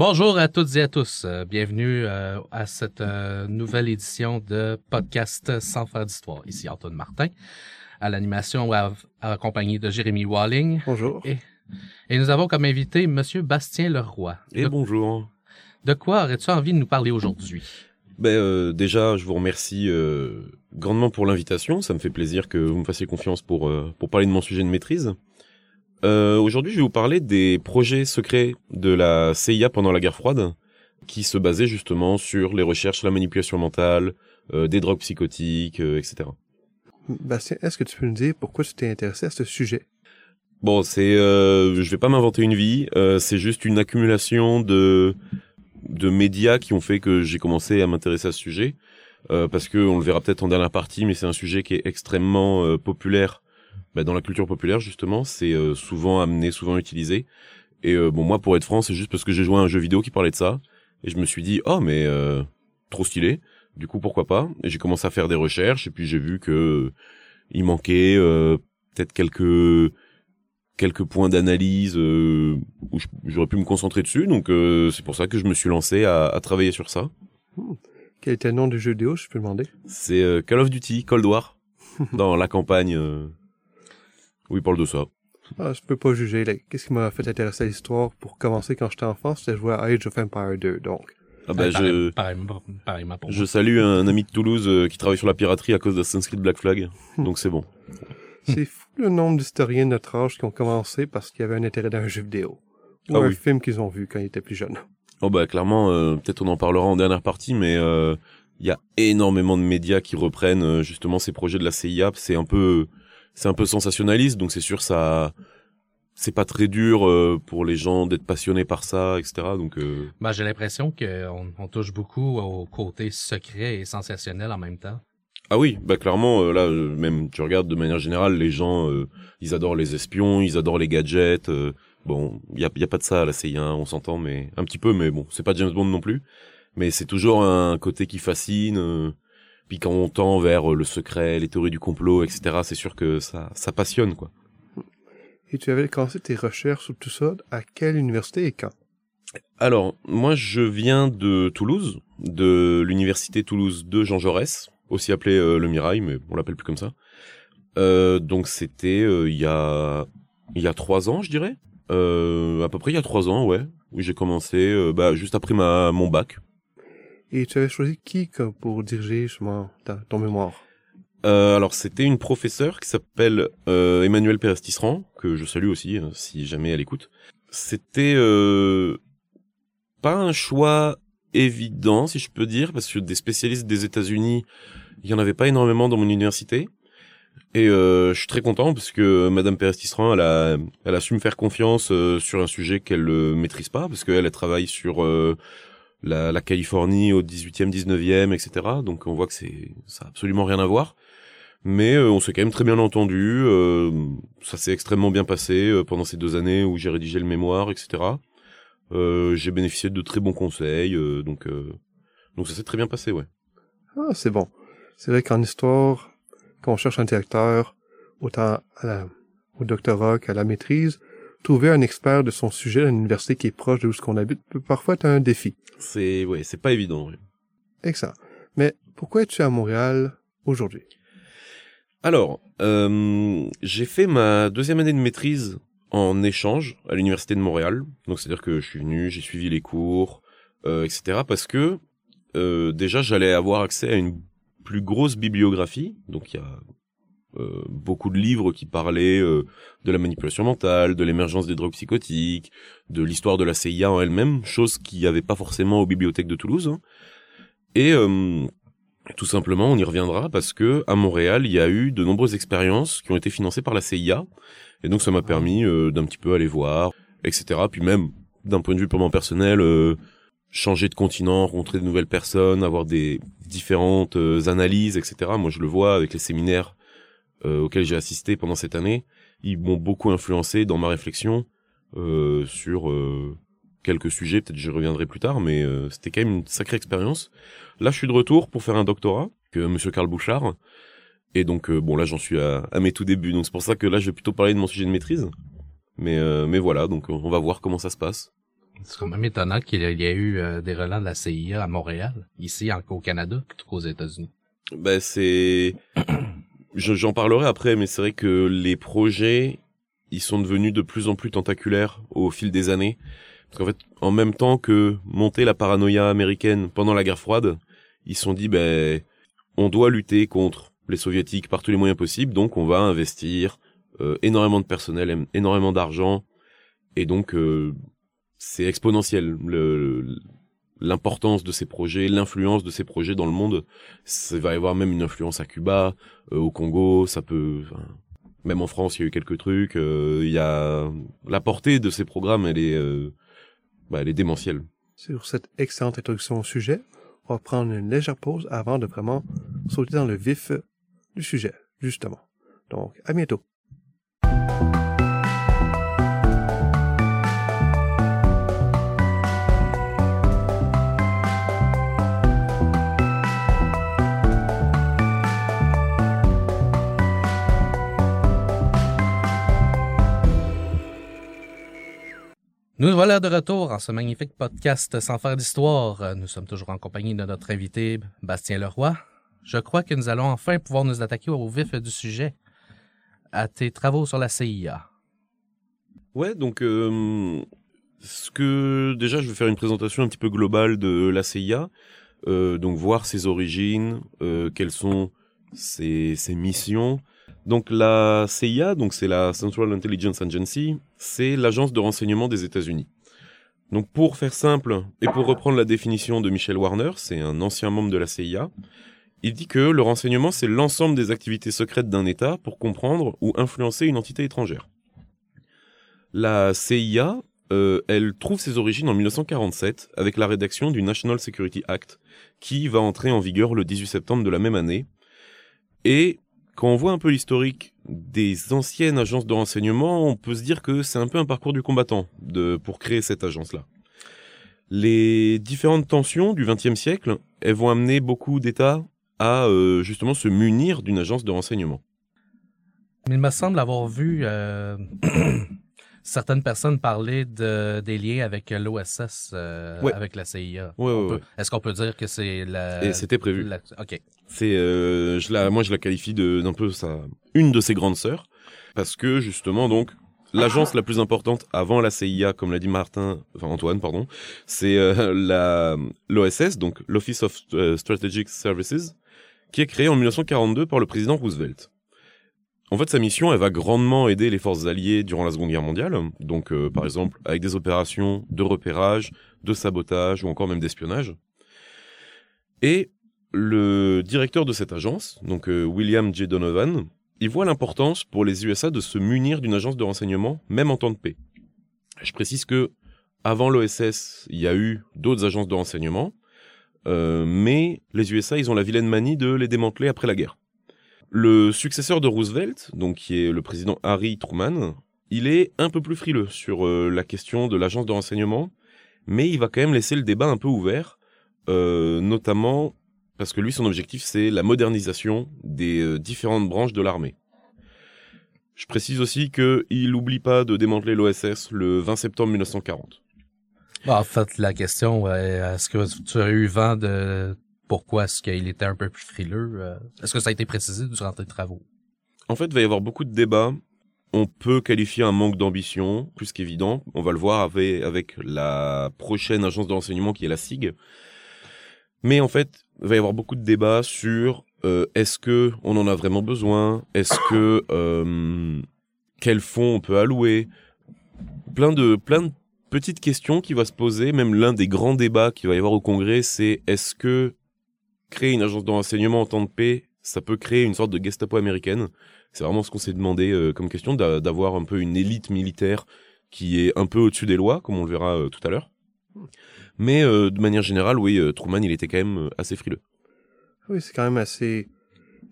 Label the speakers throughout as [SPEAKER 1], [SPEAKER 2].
[SPEAKER 1] Bonjour à toutes et à tous. Euh, bienvenue euh, à cette euh, nouvelle édition de podcast Sans faire d'histoire. Ici Antoine Martin, à l'animation accompagné de Jérémy Walling.
[SPEAKER 2] Bonjour.
[SPEAKER 1] Et, et, nous avons comme invité Monsieur Bastien Leroy.
[SPEAKER 3] Et bonjour.
[SPEAKER 1] De quoi aurais-tu envie de nous parler aujourd'hui?
[SPEAKER 3] Ben déjà, je vous remercie grandement pour l'invitation. Ça me fait plaisir que vous me fassiez confiance pour pour parler de mon sujet de maîtrise. Euh, Aujourd'hui, je vais vous parler des projets secrets de la CIA pendant la guerre froide, qui se basaient justement sur les recherches, la manipulation mentale, euh, des drogues psychotiques, euh, etc.
[SPEAKER 2] Bastien, est-ce que tu peux nous dire pourquoi tu t'es intéressé à ce sujet?
[SPEAKER 3] Bon, c'est, euh, je vais pas m'inventer une vie. Euh, c'est juste une accumulation de de médias qui ont fait que j'ai commencé à m'intéresser à ce sujet, euh, parce que on le verra peut-être en dernière partie, mais c'est un sujet qui est extrêmement euh, populaire bah, dans la culture populaire justement, c'est euh, souvent amené, souvent utilisé. Et euh, bon, moi, pour être franc, c'est juste parce que j'ai joué à un jeu vidéo qui parlait de ça, et je me suis dit, oh mais euh, trop stylé. Du coup, pourquoi pas Et j'ai commencé à faire des recherches, et puis j'ai vu que il manquait peut-être quelques quelques points d'analyse où j'aurais pu me concentrer dessus. Donc c'est pour ça que je me suis lancé à, à travailler sur ça.
[SPEAKER 2] Hmm. Quel était le nom du jeu vidéo, je peux demander?
[SPEAKER 3] C'est Call of Duty, Cold War, dans la campagne oui, parle de ça.
[SPEAKER 2] Ah, je peux pas juger. Qu'est-ce qui m'a fait intéresser à l'histoire pour commencer quand j'étais enfant, c'était jouer à Age of Empire 2, donc.
[SPEAKER 3] Ah bah, je, je salue un ami de Toulouse euh, qui travaille sur la piraterie à cause de Creed Black Flag, donc c'est bon.
[SPEAKER 2] c'est fou le nombre d'historiens de notre âge qui ont commencé parce qu'il y avait un intérêt dans un jeu vidéo. Ou ah un film qu'ils ont vu quand ils étaient plus jeunes.
[SPEAKER 3] Oh bah clairement, euh, peut-être on en parlera en dernière partie, mais euh, il y a énormément de médias qui reprennent justement ces projets de la CIA. C'est un peu c'est un peu sensationnaliste, donc c'est sûr ça c'est pas très dur euh, pour les gens d'être passionnés par ça, etc. Donc, euh...
[SPEAKER 1] bah, j'ai l'impression qu'on on touche beaucoup au côté secret et sensationnel en même temps.
[SPEAKER 3] Ah oui, bah clairement, euh, là, même tu regardes de manière générale, les gens, ils adorent les espions, ils adorent les gadgets. bon, il y a, y a pas de ça à la CIA, on s'entend, mais un petit peu, mais bon, c'est pas James Bond non plus. Mais c'est toujours un côté qui fascine. Puis quand on tend vers euh, le secret, les théories du complot, etc., c'est sûr que ça, ça passionne, quoi.
[SPEAKER 2] Et tu avais commencé tes recherches sur tout ça à quelle université et quand?
[SPEAKER 3] Alors, moi, je viens de Toulouse, de l'université Toulouse de Jean Jaurès, aussi appelée euh, le Mirail, mais on l'appelle plus comme ça. Euh, donc c'était il y a il y a trois ans, je dirais. à peu près il y a trois ans, ouais, où j'ai commencé, bah, juste après ma mon bac,
[SPEAKER 2] et tu avais choisi qui pour diriger justement ton mémoire?
[SPEAKER 3] Euh, alors c'était une professeure qui s'appelle euh, Pérez-Tisserand, que je salue aussi hein, si jamais elle écoute. C'était euh, pas un choix évident si je peux dire parce que des spécialistes des États-Unis, il y en avait pas énormément dans mon université. Et euh, je suis très content parce que Madame Pérez-Tisserand, elle a, elle a su me faire confiance sur un sujet qu'elle ne maîtrise pas parce qu'elle elle travaille sur la, la Californie au 18e, 19e, etc. Donc on voit que c'est ça a absolument rien à voir. Mais euh, on s'est quand même très bien entendu. Euh, ça s'est extrêmement bien passé euh, pendant ces deux années où j'ai rédigé le mémoire, etc. j'ai bénéficié de très bons conseils, donc donc ça s'est très bien passé, ouais.
[SPEAKER 2] Ah, c'est bon. C'est vrai qu'en histoire, quand on cherche un directeur, autant à la, au doctorat qu'à la maîtrise, trouver un expert de son sujet à l'université qui est proche de où ce qu'on habite peut parfois être un défi.
[SPEAKER 3] C'est ouais, c'est pas évident. Oui.
[SPEAKER 2] Excellent. Mais pourquoi es-tu à Montréal aujourd'hui?
[SPEAKER 3] Alors, euh, j'ai fait ma deuxième année de maîtrise en échange à l'université de Montréal. Donc c'est-à-dire que je suis venu, j'ai suivi les cours, euh, etc. Parce que euh, déjà j'allais avoir accès à une plus grosse bibliographie. Donc il y a euh, beaucoup de livres qui parlaient euh, de la manipulation mentale, de l'émergence des drogues psychotiques, de l'histoire de la CIA en elle-même, chose qu'il n'y avait pas forcément aux bibliothèques de Toulouse. Hein. Et euh, tout simplement, on y reviendra parce que à Montréal, il y a eu de nombreuses expériences qui ont été financées par la CIA, et donc ça m'a permis d'un petit peu aller voir, etc. Puis même d'un point de vue purement personnel, changer de continent, rencontrer de nouvelles personnes, avoir des différentes analyses, etc. Moi, je le vois avec les séminaires auxquels j'ai assisté pendant cette année, ils m'ont beaucoup influencé dans ma réflexion euh, sur euh, quelques sujets. Peut-être je reviendrai plus tard, mais euh, c'était quand même une sacrée expérience. Là, je suis de retour pour faire un doctorat que Monsieur Karl Bouchard. Et donc bon là j'en suis à, à, mes tout débuts donc c'est pour ça que là je vais plutôt parler de mon sujet de maîtrise mais mais voilà donc on va voir comment ça se passe
[SPEAKER 1] C'est quand même étonnant qu'il y ait eu euh, des relents de la CIA à Montréal, ici en, au Canada, plutôt qu'aux États-Unis.
[SPEAKER 3] Ben c'est, j'en parlerai après, mais c'est vrai que les projets, ils sont devenus de plus en plus tentaculaires au fil des années. Parce qu'en fait, en même temps que monter la paranoïa américaine pendant la guerre froide, ils se sont dit, ben, on doit lutter contre les soviétiques par tous les moyens possibles, donc on va investir euh, énormément de personnel, énormément d'argent, et donc euh, c'est exponentiel l'importance de ces projets, l'influence de ces projets dans le monde. Ça va y avoir même une influence à Cuba, euh, au Congo, ça peut, enfin, même en France, il y a eu quelques trucs. euh, Il y a la portée de ces programmes, elle est, euh, bah, elle est démentielle.
[SPEAKER 2] Sur cette excellente introduction au sujet, on va prendre une légère pause avant de vraiment sauter dans le vif du sujet, justement. Donc, à bientôt.
[SPEAKER 1] Nous voilà de retour en ce magnifique podcast sans faire d'histoire. Nous sommes toujours en compagnie de notre invité Bastien Leroy. Je crois que nous allons enfin pouvoir nous attaquer au vif du sujet, à tes travaux sur la CIA.
[SPEAKER 3] Ouais, donc euh, ce que déjà, je vais faire une présentation un petit peu globale de la CIA, euh, donc voir ses origines, euh, quelles sont ses missions. Donc la CIA, donc c'est la Central Intelligence Agency, c'est l'agence de renseignement des États-Unis. Donc pour faire simple et pour reprendre la définition de Michel Warner, c'est un ancien membre de la CIA. Il dit que le renseignement, c'est l'ensemble des activités secrètes d'un État pour comprendre ou influencer une entité étrangère. La CIA, euh, elle trouve ses origines en 1947 avec la rédaction du National Security Act, qui va entrer en vigueur le 18 septembre de la même année. Et quand on voit un peu l'historique des anciennes agences de renseignement, on peut se dire que c'est un peu un parcours du combattant de, pour créer cette agence-là. Les différentes tensions du XXe siècle, elles vont amener beaucoup d'États à euh, justement se munir d'une agence de renseignement.
[SPEAKER 1] Il me semble avoir vu euh, certaines personnes de, des liens avec l'OSS, euh, avec la CIA. Est-ce qu'on peut dire que c'est la...
[SPEAKER 3] Et c'était prévu.
[SPEAKER 1] la- OK.
[SPEAKER 3] C'est, euh, je la, moi, je la qualifie de, d'un peu sa, une de ses grandes sœurs, parce que justement, donc, l'agence la plus importante avant la CIA, comme l'a dit Martin, enfin Antoine, pardon, c'est euh, la, l'OSS, donc l'Office of Strategic Services, qui est créée en 1942 par le président Roosevelt. En fait, sa mission, elle va grandement aider les forces alliées durant la Seconde Guerre mondiale, donc euh, par exemple avec des opérations de repérage, de sabotage ou encore même d'espionnage. Et le directeur de cette agence, donc euh, William J. Donovan, il voit l'importance pour les USA de se munir d'une agence de renseignement, même en temps de paix. Je précise que avant l'OSS, il y a eu d'autres agences de renseignement, euh, mais les USA, ils ont la vilaine manie de les démanteler après la guerre. Le successeur de Roosevelt, donc qui est le président Harry Truman, il est un peu plus frileux sur euh, la question de l'agence de renseignement, mais il va quand même laisser le débat un peu ouvert, euh, notamment parce que lui, son objectif, c'est la modernisation des euh, différentes branches de l'armée. Je précise aussi qu'il n'oublie pas de démanteler l'OSS le 20 septembre 1940.
[SPEAKER 1] Bon, en fait, la question, est-ce que tu as eu vent de pourquoi est-ce qu'il était un peu plus frileux? euh, Est-ce que ça a été précisé durant tes travaux?
[SPEAKER 3] En fait, il va y avoir beaucoup de débats. On peut qualifier un manque d'ambition, plus qu'évident. On va le voir avec, la prochaine agence de renseignement qui est la SIG. Mais en fait, il va y avoir beaucoup de débats sur euh, est-ce que on en a vraiment besoin? Est-ce que euh, quels fonds on peut allouer? Plein de petites questions qui va se poser. Même l'un des grands débats qu'il va y avoir au Congrès, c'est est-ce que créer une agence de renseignement en temps de paix, ça peut créer une sorte de Gestapo américaine C'est vraiment ce qu'on s'est demandé euh, comme question, d'a- d'avoir un peu une élite militaire qui est un peu au-dessus des lois, comme on le verra euh, tout à l'heure. Mais euh, de manière générale, oui, Truman, il était quand même assez frileux.
[SPEAKER 2] Oui, c'est quand même assez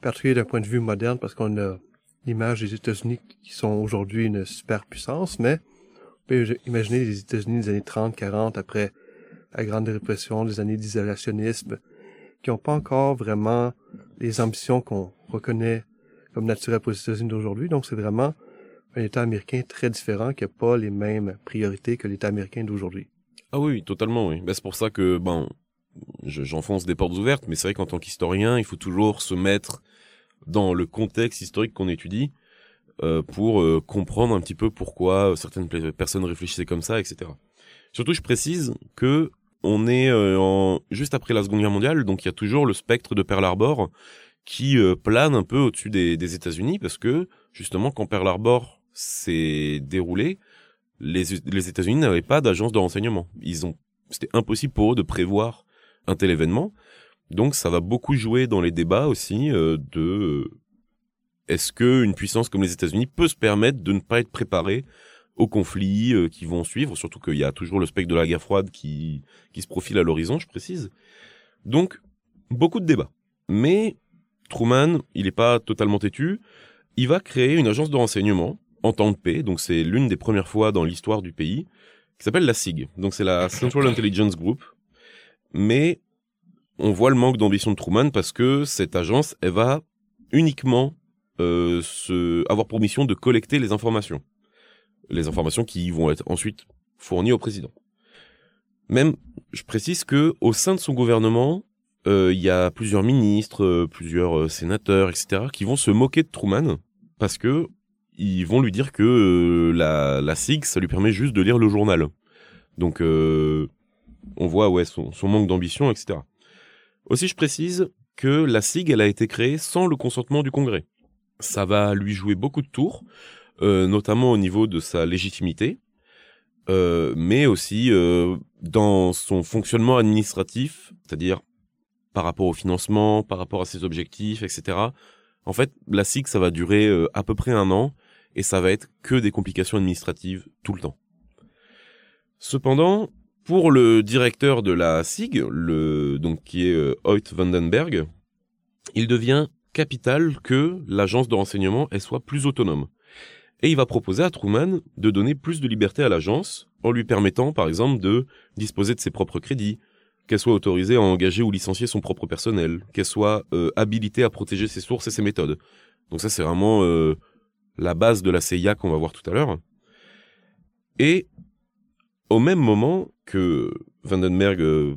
[SPEAKER 2] particulier d'un point de vue moderne parce qu'on a l'image des États-Unis qui sont aujourd'hui une superpuissance, mais on peut imaginer les États-Unis des années 30, 40, après la Grande Répression, les années d'isolationnisme, qui n'ont pas encore vraiment les ambitions qu'on reconnaît comme naturelles pour les États-Unis d'aujourd'hui. Donc c'est vraiment un État américain très différent qui n'a pas les mêmes priorités que l'État américain d'aujourd'hui.
[SPEAKER 3] Ah oui, totalement, oui. Bah, c'est pour ça que, ben, j'enfonce des portes ouvertes, mais c'est vrai qu'en tant qu'historien, il faut toujours se mettre dans le contexte historique qu'on étudie euh, pour euh, comprendre un petit peu pourquoi certaines personnes réfléchissaient comme ça, etc. Surtout, je précise que on est euh, juste après la Seconde Guerre mondiale, donc il y a toujours le spectre de Pearl Harbor qui plane un peu au-dessus des, États-Unis parce que justement, quand Pearl Harbor s'est déroulé, les, États-Unis n'avaient pas d'agence de renseignement. Ils ont, c'était impossible pour eux de prévoir un tel événement. Donc ça va beaucoup jouer dans les débats aussi euh, de euh, est-ce que une puissance comme les États-Unis peut se permettre de ne pas être préparée aux conflits euh, qui vont suivre, surtout qu'il y a toujours le spectre de la guerre froide qui qui se profile à l'horizon, je précise. Donc beaucoup de débats. Mais Truman, il n'est pas totalement têtu. Il va créer une agence de renseignement en temps de paix, donc c'est l'une des premières fois dans l'histoire du pays, qui s'appelle la SIG. Donc c'est la Central Intelligence Group. Mais on voit le manque d'ambition de Truman parce que cette agence, elle va uniquement euh, se, avoir pour mission de collecter les informations. Les informations qui vont être ensuite fournies au président. Même, je précise que au sein de son gouvernement, euh, il y a plusieurs ministres, euh, plusieurs sénateurs, etc., qui vont se moquer de Truman parce que ils vont lui dire que la, SIG, ça lui permet juste de lire le journal. Donc, on voit ouais son, son manque d'ambition, etc. Aussi, je précise que la SIG, elle a été créée sans le consentement du Congrès. Ça va lui jouer beaucoup de tours, euh, notamment au niveau de sa légitimité, euh, mais aussi euh, dans son fonctionnement administratif, c'est-à-dire par rapport au financement, par rapport à ses objectifs, etc. En fait, la SIG, ça va durer à peu près un an, et ça va être que des complications administratives tout le temps. Cependant, pour le directeur de la SIG, le, donc qui est euh, Hoyt Vandenberg, il devient capital que l'agence de renseignement elle soit plus autonome. Et il va proposer à Truman de donner plus de liberté à l'agence en lui permettant par exemple de disposer de ses propres crédits, qu'elle soit autorisée à engager ou licencier son propre personnel, qu'elle soit euh, habilitée à protéger ses sources et ses méthodes. Donc ça c'est vraiment euh, la base de la CIA qu'on va voir tout à l'heure. Et au même moment que Vandenberg euh,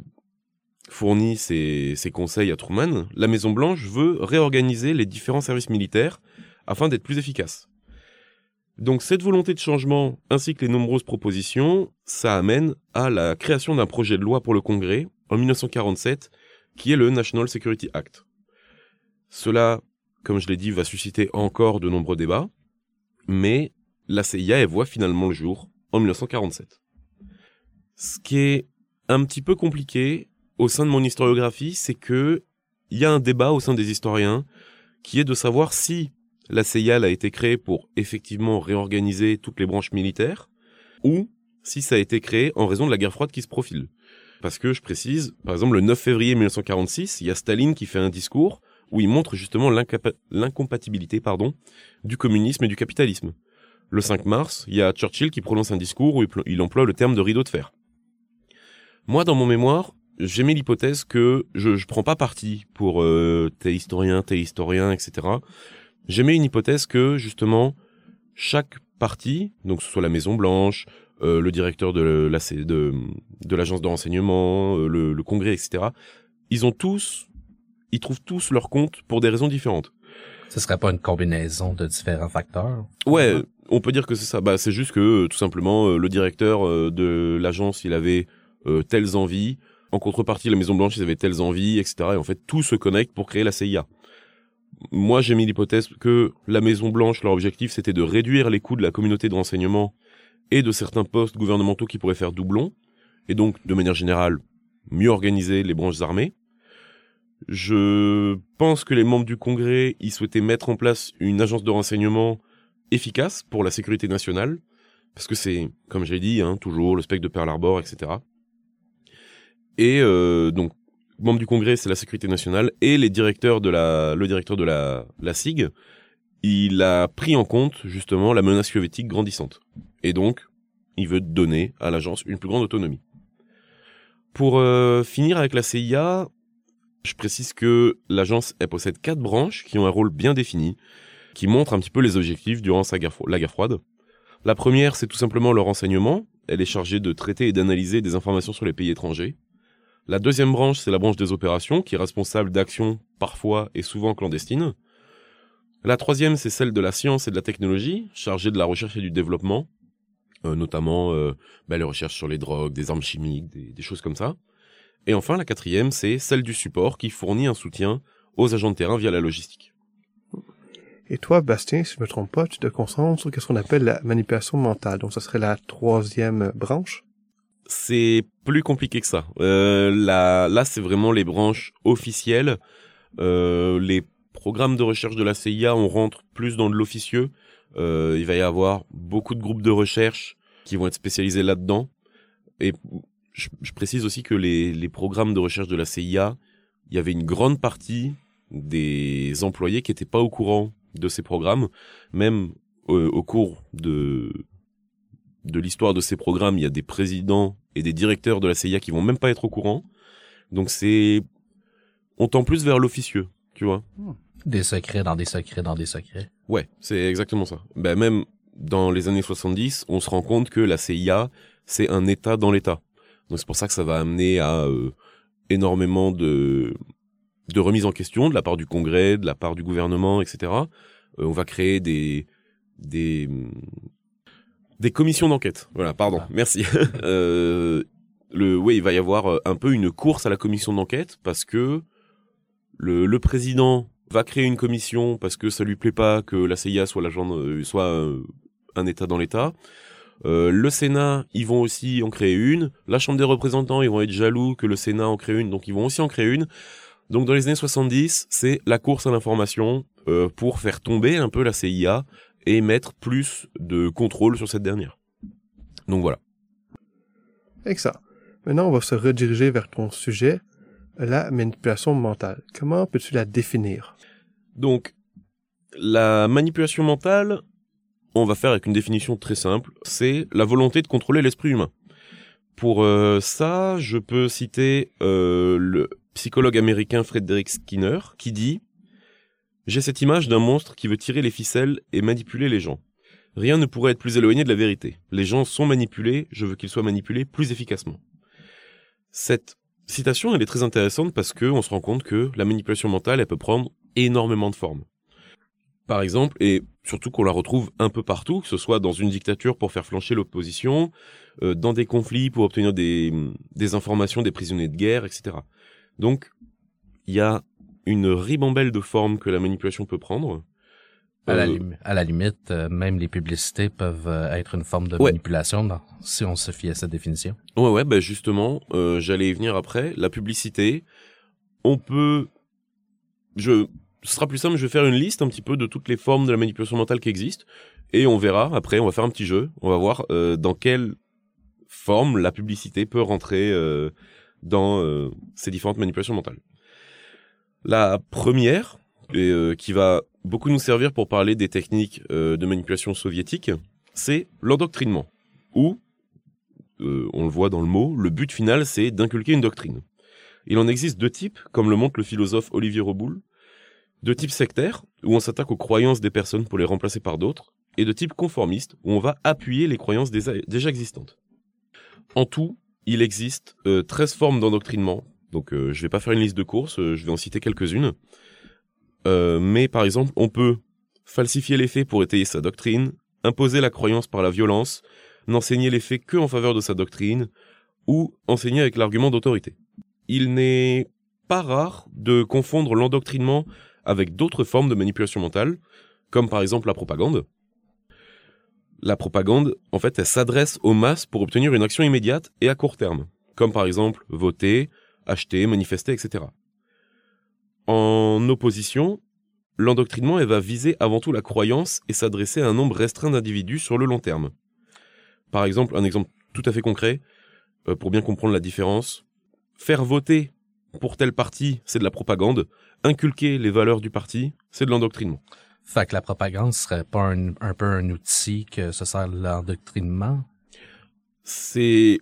[SPEAKER 3] fournit ses, conseils à Truman, la Maison Blanche veut réorganiser les différents services militaires afin d'être plus efficace. Donc cette volonté de changement ainsi que les nombreuses propositions, ça amène à la création d'un projet de loi pour le Congrès en 1947 qui est le National Security Act. Cela, comme je l'ai dit, va susciter encore de nombreux débats, mais la CIA voit finalement le jour en 1947. Ce qui est un petit peu compliqué au sein de mon historiographie, c'est que il y a un débat au sein des historiens qui est de savoir si la CIA a été créée pour effectivement réorganiser toutes les branches militaires ou si ça a été créé en raison de la guerre froide qui se profile. Parce que je précise, par exemple, le 9 février 1946, il y a Staline qui fait un discours où il montre justement l'incompatibilité du communisme et du capitalisme. Le 5 mars, il y a Churchill qui prononce un discours où il emploie le terme de rideau de fer. Moi, dans mon mémoire, j'ai mis l'hypothèse que je, je prends pas parti pour euh, tes historiens, tes historiens, etc. J'ai mis une hypothèse que justement chaque parti, donc que ce soit la Maison Blanche, euh, le directeur de la de, de l'agence de renseignement, euh, le, le, Congrès, etc. Ils ont tous, ils trouvent tous leur compte pour des raisons différentes.
[SPEAKER 1] Ce serait pas une combinaison de différents facteurs?
[SPEAKER 3] Ouais, on peut dire que c'est ça. Bah, c'est juste que tout simplement le directeur de l'agence, il avait euh, telles envies. En contrepartie, la Maison Blanche, ils avaient telles envies, etc. Et en fait, tout se connecte pour créer la CIA. Moi, j'ai mis l'hypothèse que la Maison Blanche, leur objectif, c'était de réduire les coûts de la communauté de renseignement et de certains postes gouvernementaux qui pourraient faire doublon, et donc, de manière générale, mieux organiser les branches armées. Je pense que les membres du Congrès, ils souhaitaient mettre en place une agence de renseignement efficace pour la sécurité nationale, parce que c'est, comme j'ai dit, hein, toujours le spectre de Pearl Harbor, etc. Et euh, donc, membre du Congrès, c'est la sécurité nationale, et le directeur de la, la SIG, il a pris en compte justement la menace soviétique grandissante. Et donc, il veut donner à l'agence une plus grande autonomie. Pour euh, finir avec la CIA, je précise que l'agence possède quatre branches qui ont un rôle bien défini, qui montrent un petit peu les objectifs durant la guerre froide. La première, c'est tout simplement le renseignement, elle est chargée de traiter et d'analyser des informations sur les pays étrangers. La deuxième branche, c'est la branche des opérations, qui est responsable d'actions parfois et souvent clandestines. La troisième, c'est celle de la science et de la technologie, chargée de la recherche et du développement, euh, notamment euh, bah, les recherches sur les drogues, des armes chimiques, des, choses comme ça. Et enfin, la quatrième, c'est celle du support, qui fournit un soutien aux agents de terrain via la logistique.
[SPEAKER 2] Et toi, Bastien, si je me trompe pas, tu te concentres sur ce qu'on appelle la manipulation mentale. Donc, ça serait la troisième branche.
[SPEAKER 3] C'est plus compliqué que ça. Euh, là, c'est vraiment les branches officielles. Euh, les programmes de recherche de la CIA, on rentre plus dans de l'officieux. Euh, il va y avoir beaucoup de groupes de recherche qui vont être spécialisés là-dedans. Et je, précise aussi que les, les programmes de recherche de la CIA, il y avait une grande partie des employés qui n'étaient pas au courant de ces programmes. Même au cours de, de l'histoire de ces programmes, il y a des présidents et des directeurs de la CIA qui vont même pas être au courant. Donc c'est, on tend plus vers l'officieux, tu vois.
[SPEAKER 1] Des secrets dans des secrets dans des secrets.
[SPEAKER 3] Ouais, c'est exactement ça. Ben même dans les années 70, on se rend compte que la CIA, c'est un État dans l'État. Donc c'est pour ça que ça va amener à euh, énormément de de remise en question de la part du Congrès, de la part du gouvernement, etc. Euh, on va créer des des des commissions d'enquête. Voilà, pardon, ah. merci. euh, le, oui, il va y avoir euh, un peu une course à la commission d'enquête parce que le, le président va créer une commission parce que ça lui plaît pas que la CIA soit l'agent, euh, soit un État dans l'État. Euh, le Sénat, ils vont aussi en créer une. La Chambre des représentants, ils vont être jaloux que le Sénat en crée une, donc ils vont aussi en créer une. Donc dans les années 70, c'est la course à l'information euh, pour faire tomber un peu la CIA et mettre plus de contrôle sur cette dernière. Donc voilà.
[SPEAKER 2] Avec ça. Maintenant, on va se rediriger vers ton sujet, la manipulation mentale. Comment peux-tu la définir?
[SPEAKER 3] Donc, la manipulation mentale, on va faire avec une définition très simple, c'est la volonté de contrôler l'esprit humain. Pour euh, ça, je peux citer euh, le psychologue américain Frederick Skinner qui dit J'ai cette image d'un monstre qui veut tirer les ficelles et manipuler les gens. Rien ne pourrait être plus éloigné de la vérité. Les gens sont manipulés, je veux qu'ils soient manipulés plus efficacement. Cette citation, elle est très intéressante parce que on se rend compte que la manipulation mentale, elle peut prendre énormément de formes. Par exemple, et surtout qu'on la retrouve un peu partout, que ce soit dans une dictature pour faire flancher l'opposition, euh, dans des conflits pour obtenir des informations des prisonniers de guerre, etc. Donc, il y a une ribambelle de formes que la manipulation peut prendre.
[SPEAKER 1] À, la,
[SPEAKER 3] Euh,
[SPEAKER 1] lim- à la limite, euh, même les publicités peuvent euh, être une forme de
[SPEAKER 3] Ouais.
[SPEAKER 1] manipulation dans- si on se fie à cette définition.
[SPEAKER 3] Ouais, ouais, bah justement, euh, j'allais y venir après. La publicité, on peut, je, ce sera plus simple. Je vais faire une liste un petit peu de toutes les formes de la manipulation mentale qui existent, et on verra. Après, on va faire un petit jeu. On va voir dans quelle forme la publicité peut rentrer dans ces différentes manipulations mentales. La première, euh, qui va beaucoup nous servir pour parler des techniques euh, de manipulation soviétique, c'est l'endoctrinement, ou euh, on le voit dans le mot, le but final c'est d'inculquer une doctrine. Il en existe deux types, comme le montre le philosophe Olivier Roboul, de type sectaire, où on s'attaque aux croyances des personnes pour les remplacer par d'autres, et de type conformiste, où on va appuyer les croyances déjà existantes. En tout, il existe euh, 13 formes d'endoctrinement, donc euh, je vais pas faire une liste de courses, euh, je vais en citer quelques-unes. Euh, mais par exemple, on peut falsifier les faits pour étayer sa doctrine, imposer la croyance par la violence, n'enseigner les faits que en faveur de sa doctrine, ou enseigner avec l'argument d'autorité. Il n'est pas rare de confondre l'endoctrinement avec d'autres formes de manipulation mentale, comme par exemple la propagande. La propagande, en fait, elle s'adresse aux masses pour obtenir une action immédiate et à court terme, comme par exemple voter, acheter, manifester, etc. En opposition, l'endoctrinement, elle va viser avant tout la croyance et s'adresser à un nombre restreint d'individus sur le long terme. Par exemple, un exemple tout à fait concret, euh, pour bien comprendre la différence, faire voter pour tel parti, c'est de la propagande, inculquer les valeurs du parti, c'est de l'endoctrinement.
[SPEAKER 1] Fait que la propagande serait pas un, un peu un outil que se sert l'endoctrinement?
[SPEAKER 3] C'est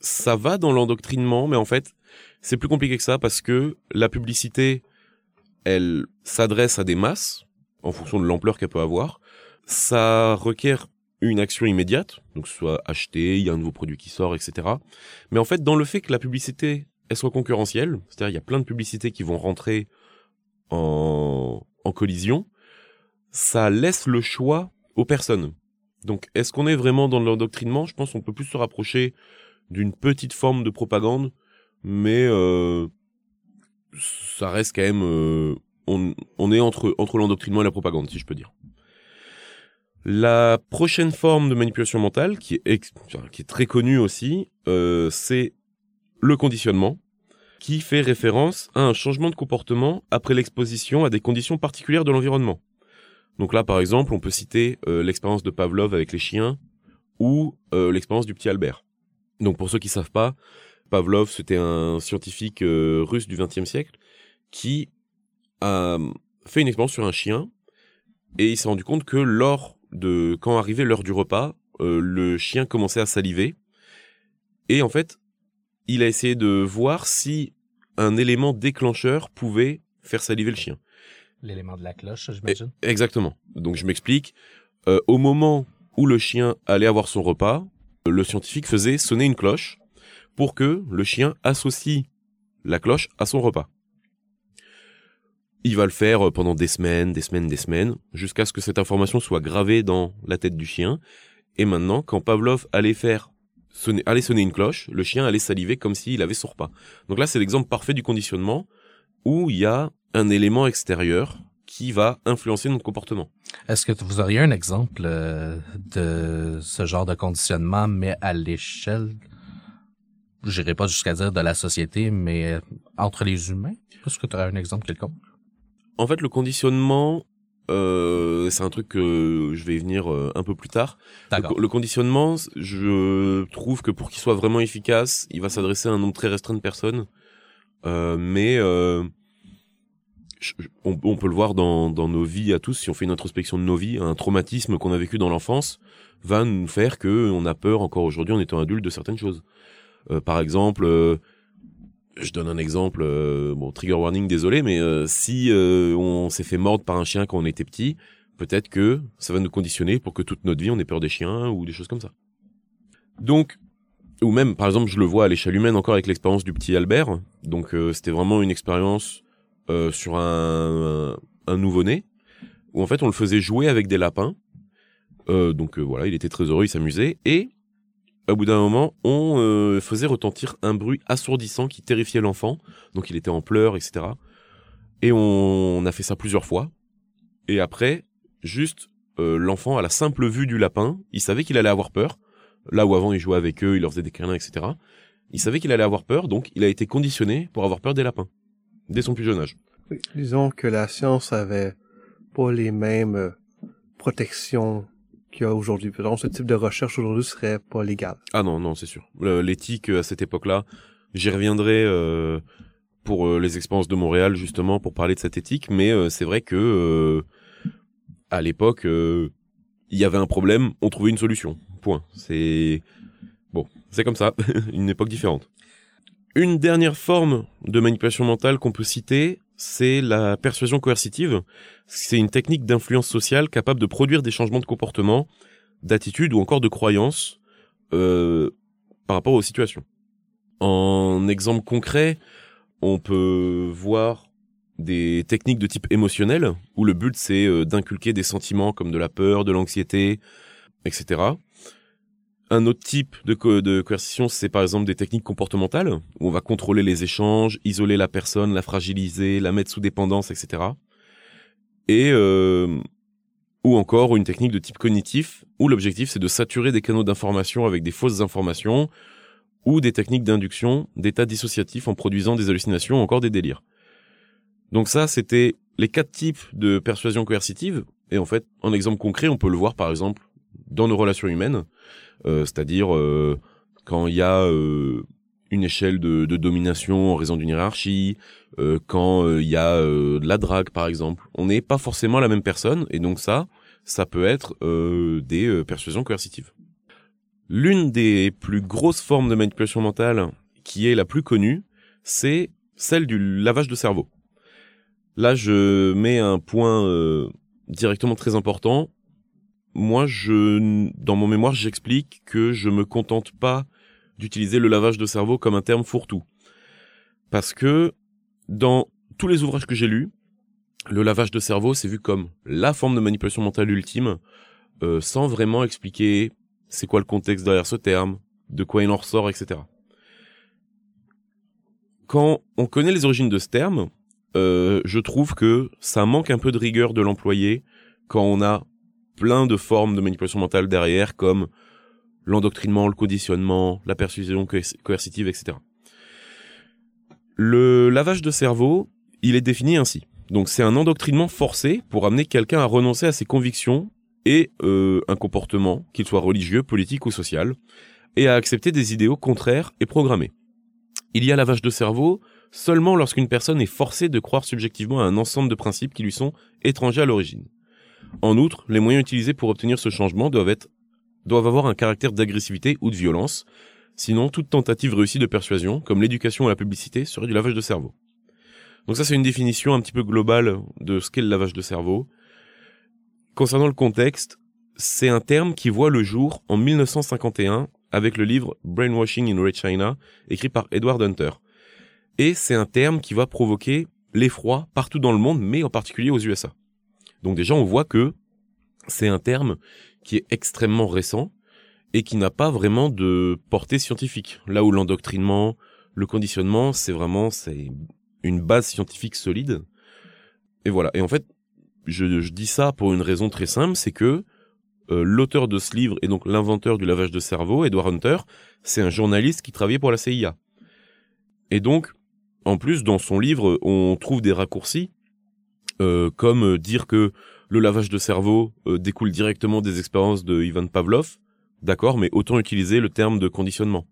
[SPEAKER 3] ça va dans l'endoctrinement, mais en fait, c'est plus compliqué que ça parce que la publicité, elle s'adresse à des masses en fonction de l'ampleur qu'elle peut avoir. Ça requiert une action immédiate, donc soit acheter, il y a un nouveau produit qui sort, etc. Mais en fait, dans le fait que la publicité elle soit concurrentielle, c'est-à-dire il y a plein de publicités qui vont rentrer en, collision, ça laisse le choix aux personnes. Donc, est-ce qu'on est vraiment dans l'endoctrinement? Je pense qu'on peut plus se rapprocher d'une petite forme de propagande, mais euh, ça reste quand même... Euh, on, on, est entre, entre l'endoctrinement et la propagande, si je peux dire. La prochaine forme de manipulation mentale, qui est, très connue aussi, euh, c'est le conditionnement, qui fait référence à un changement de comportement après l'exposition à des conditions particulières de l'environnement. Donc là, par exemple, on peut citer euh, l'expérience de Pavlov avec les chiens ou l'expérience du petit Albert. Donc pour ceux qui savent pas, Pavlov, c'était un scientifique euh, russe du XXe siècle qui a fait une expérience sur un chien et il s'est rendu compte que lors de quand arrivait l'heure du repas, le chien commençait à saliver et en fait, il a essayé de voir si un élément déclencheur pouvait faire saliver le chien.
[SPEAKER 1] L'élément de la cloche, j'imagine.
[SPEAKER 3] Exactement. Donc je m'explique. Euh, au moment où le chien allait avoir son repas, le scientifique faisait sonner une cloche pour que le chien associe la cloche à son repas. Il va le faire pendant des semaines, des semaines, des semaines, jusqu'à ce que cette information soit gravée dans la tête du chien. Et maintenant, quand Pavlov allait faire sonner, allait sonner une cloche, le chien allait saliver comme s'il avait son repas. Donc là, c'est l'exemple parfait du conditionnement où il y a un élément extérieur qui va influencer notre comportement.
[SPEAKER 1] Est-ce que vous auriez un exemple euh, de ce genre de conditionnement, mais à l'échelle, j'irai pas jusqu'à dire de la société, mais euh, entre les humains? Est-ce que tu aurais un exemple quelconque?
[SPEAKER 3] En fait, le conditionnement, euh, c'est un truc que je vais y venir euh, un peu plus tard. Le, le, conditionnement, je trouve que pour qu'il soit vraiment efficace, il va s'adresser à un nombre très restreint de personnes. Euh, mais on, on, peut le voir dans, dans, nos vies à tous, si on fait une introspection de nos vies, un traumatisme qu'on a vécu dans l'enfance va nous faire que on a peur encore aujourd'hui en étant adulte de certaines choses. Euh, par exemple, je donne un exemple, euh, bon, trigger warning, désolé, mais euh, si euh, on s'est fait mordre par un chien quand on était petit, peut-être que ça va nous conditionner pour que toute notre vie on ait peur des chiens ou des choses comme ça. Donc, ou même, par exemple, je le vois à l'échelle humaine encore avec l'expérience du petit Albert. Donc, c'était vraiment une expérience sur un nouveau-né où en fait on le faisait jouer avec des lapins. donc voilà, il était très heureux, il s'amusait et au bout d'un moment, on euh, faisait retentir un bruit assourdissant qui terrifiait l'enfant. Donc il était en pleurs, etc. Et on, a fait ça plusieurs fois. Et après, juste euh, l'enfant, à la simple vue du lapin, il savait qu'il allait avoir peur. Là où avant il jouait avec eux, il leur faisait des câlins, etc. Il savait qu'il allait avoir peur, donc il a été conditionné pour avoir peur des lapins dès son plus jeune âge.
[SPEAKER 2] disons que la science avait pas les mêmes euh, protections qu'il y a aujourd'hui. Ce type de recherche aujourd'hui serait pas légal.
[SPEAKER 3] Ah non, non, c'est sûr. L'éthique à cette époque-là, j'y reviendrai euh, pour euh, les expériences de Montréal justement pour parler de cette éthique, mais euh, c'est vrai que euh, à l'époque, il y avait un problème, on trouvait une solution. Point. C'est bon, c'est comme ça, une époque différente. Une dernière forme de manipulation mentale qu'on peut citer, c'est la persuasion coercitive. C'est une technique d'influence sociale capable de produire des changements de comportement, d'attitude ou encore de croyance euh, par rapport aux situations. En exemple concret, on peut voir des techniques de type émotionnel, où le but c'est euh, d'inculquer des sentiments comme de la peur, de l'anxiété, etc. Un autre type de, coercition, c'est par exemple des techniques comportementales, où on va contrôler les échanges, isoler la personne, la fragiliser, la mettre sous dépendance, etc. Et euh, ou encore une technique de type cognitif, où l'objectif c'est de saturer des canaux d'information avec des fausses informations, ou des techniques d'induction d'états dissociatifs en produisant des hallucinations ou encore des délires. Donc ça, c'était les quatre types de persuasion coercitive, et en fait, en exemple concret, on peut le voir par exemple dans nos relations humaines. Euh, c'est-à-dire euh, quand il y a euh, une échelle de, de, domination en raison d'une hiérarchie, quand il y a de la drague par exemple. On n'est pas forcément la même personne et donc ça, ça peut être des persuasions coercitives. L'une des plus grosses formes de manipulation mentale qui est la plus connue, c'est celle du lavage de cerveau. Là, je mets un point directement très important moi, dans mon mémoire, j'explique que je me contente pas d'utiliser le lavage de cerveau comme un terme fourre-tout. Parce que dans tous les ouvrages que j'ai lus, le lavage de cerveau, c'est vu comme la forme de manipulation mentale ultime, euh, sans vraiment expliquer c'est quoi le contexte derrière ce terme, de quoi il en ressort, etc. Quand on connaît les origines de ce terme, euh, je trouve que ça manque un peu de rigueur de l'employé quand on a plein de formes de manipulation mentale derrière, comme l'endoctrinement, le conditionnement, la persuasion coercitive, etc. Le lavage de cerveau, il est défini ainsi. Donc c'est un endoctrinement forcé pour amener quelqu'un à renoncer à ses convictions et euh, un comportement, qu'il soit religieux, politique ou social, et à accepter des idéaux contraires et programmés. Il y a lavage de cerveau seulement lorsqu'une personne est forcée de croire subjectivement à un ensemble de principes qui lui sont étrangers à l'origine. En outre, les moyens utilisés pour obtenir ce changement doivent, avoir un caractère d'agressivité ou de violence, sinon toute tentative réussie de persuasion, comme l'éducation ou la publicité, serait du lavage de cerveau. Donc ça c'est une définition un petit peu globale de ce qu'est le lavage de cerveau. Concernant le contexte, c'est un terme qui voit le jour en 1951 avec le livre Brainwashing in Red China, écrit par Edward Hunter. Et c'est un terme qui va provoquer l'effroi partout dans le monde, mais en particulier aux USA. Donc déjà, on voit que c'est un terme qui est extrêmement récent et qui n'a pas vraiment de portée scientifique. Là où l'endoctrinement, le conditionnement, c'est vraiment c'est une base scientifique solide. Et voilà. Et en fait, je, dis ça pour une raison très simple, c'est que euh, l'auteur de ce livre et donc l'inventeur du lavage de cerveau, Edward Hunter, c'est un journaliste qui travaillait pour la CIA. Et donc, en plus, dans son livre, on trouve des raccourcis euh, comme euh, dire que le lavage de cerveau euh, découle directement des expériences de Ivan Pavlov, d'accord, mais autant utiliser le terme de conditionnement.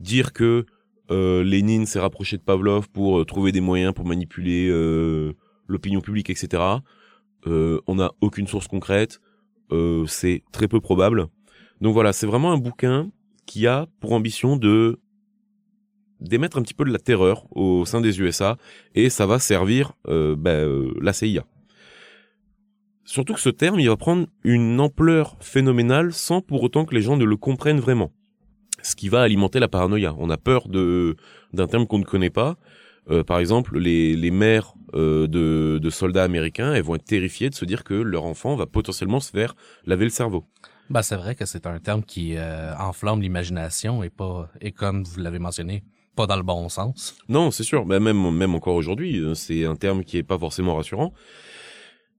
[SPEAKER 3] Dire que Lénine s'est rapproché de Pavlov pour trouver des moyens pour manipuler l'opinion publique, etc. on n'a aucune source concrète, c'est très peu probable. Donc voilà, c'est vraiment un bouquin qui a pour ambition de d'émettre un petit peu de la terreur au sein des USA et ça va servir euh, ben, euh, la CIA. Surtout que ce terme, il va prendre une ampleur phénoménale sans pour autant que les gens ne le comprennent vraiment. Ce qui va alimenter la paranoïa. On a peur de d'un terme qu'on ne connaît pas. Euh, par exemple, les, les mères de, de soldats américains, elles vont être terrifiées de se dire que leur enfant va potentiellement se faire laver le cerveau.
[SPEAKER 1] Bah, c'est vrai que c'est un terme qui enflamme l'imagination et pas et comme vous l'avez mentionné, pas dans le bon sens.
[SPEAKER 3] Non, c'est sûr. Mais même, encore aujourd'hui, euh, c'est un terme qui est pas forcément rassurant.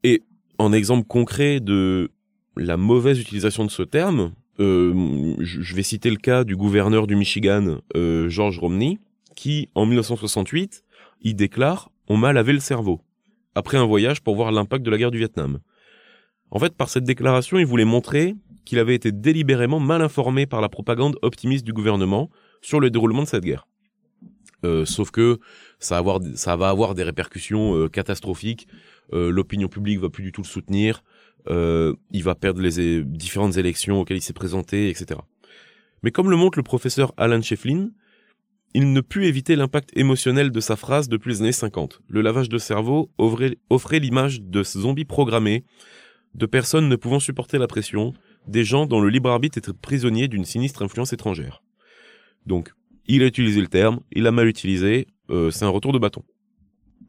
[SPEAKER 3] Et en exemple concret de la mauvaise utilisation de ce terme, euh, je vais citer le cas du gouverneur du Michigan, euh, George Romney, qui, en 1968, il déclare « On m'a lavé le cerveau » après un voyage pour voir l'impact de la guerre du Vietnam. En fait, par cette déclaration, il voulait montrer qu'il avait été délibérément mal informé par la propagande optimiste du gouvernement sur le déroulement de cette guerre. Euh, sauf que ça va avoir, des répercussions euh, catastrophiques. Euh, l'opinion publique va plus du tout le soutenir. il va perdre les différentes élections auxquelles il s'est présenté, etc. Mais comme le montre le professeur Alan Shefflin, il ne put éviter l'impact émotionnel de sa phrase depuis les années 50. Le lavage de cerveau offrait, offrait l'image de zombies programmés, de personnes ne pouvant supporter la pression, des gens dont le libre arbitre était prisonnier d'une sinistre influence étrangère. Donc, il a utilisé le terme, il a mal utilisé, euh, c'est un retour de bâton.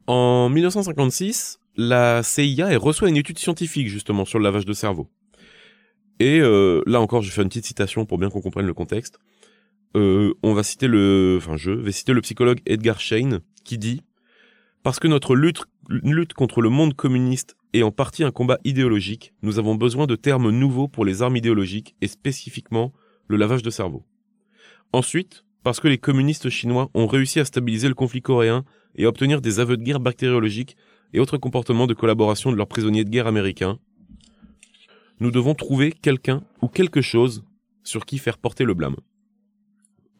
[SPEAKER 3] En 1956, la CIA reçoit une étude scientifique justement sur le lavage de cerveau. Et euh, là encore, je fais une petite citation pour bien qu'on comprenne le contexte. Euh, on va citer le, enfin je vais citer le psychologue Edgar Schein qui dit parce que notre lutte, lutte contre le monde communiste est en partie un combat idéologique, nous avons besoin de termes nouveaux pour les armes idéologiques et spécifiquement le lavage de cerveau. Ensuite, parce que les communistes chinois ont réussi à stabiliser le conflit coréen et à obtenir des aveux de guerre bactériologiques et autres comportements de collaboration de leurs prisonniers de guerre américains, nous devons trouver quelqu'un ou quelque chose sur qui faire porter le blâme.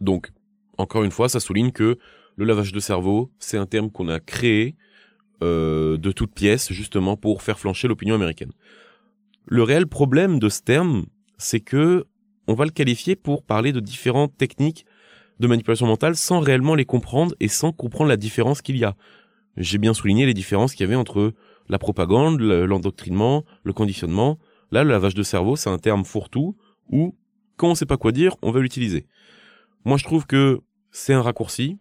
[SPEAKER 3] Donc, encore une fois, ça souligne que le lavage de cerveau, c'est un terme qu'on a créé euh, de toutes pièces justement pour faire flancher l'opinion américaine. Le réel problème de ce terme, c'est que on va le qualifier pour parler de différentes techniques de manipulation mentale sans réellement les comprendre et sans comprendre la différence qu'il y a. J'ai bien souligné les différences qu'il y avait entre la propagande, l'endoctrinement, le conditionnement. Là, le lavage de cerveau, c'est un terme fourre-tout où, quand on sait pas quoi dire, on va l'utiliser. Moi, je trouve que c'est un raccourci,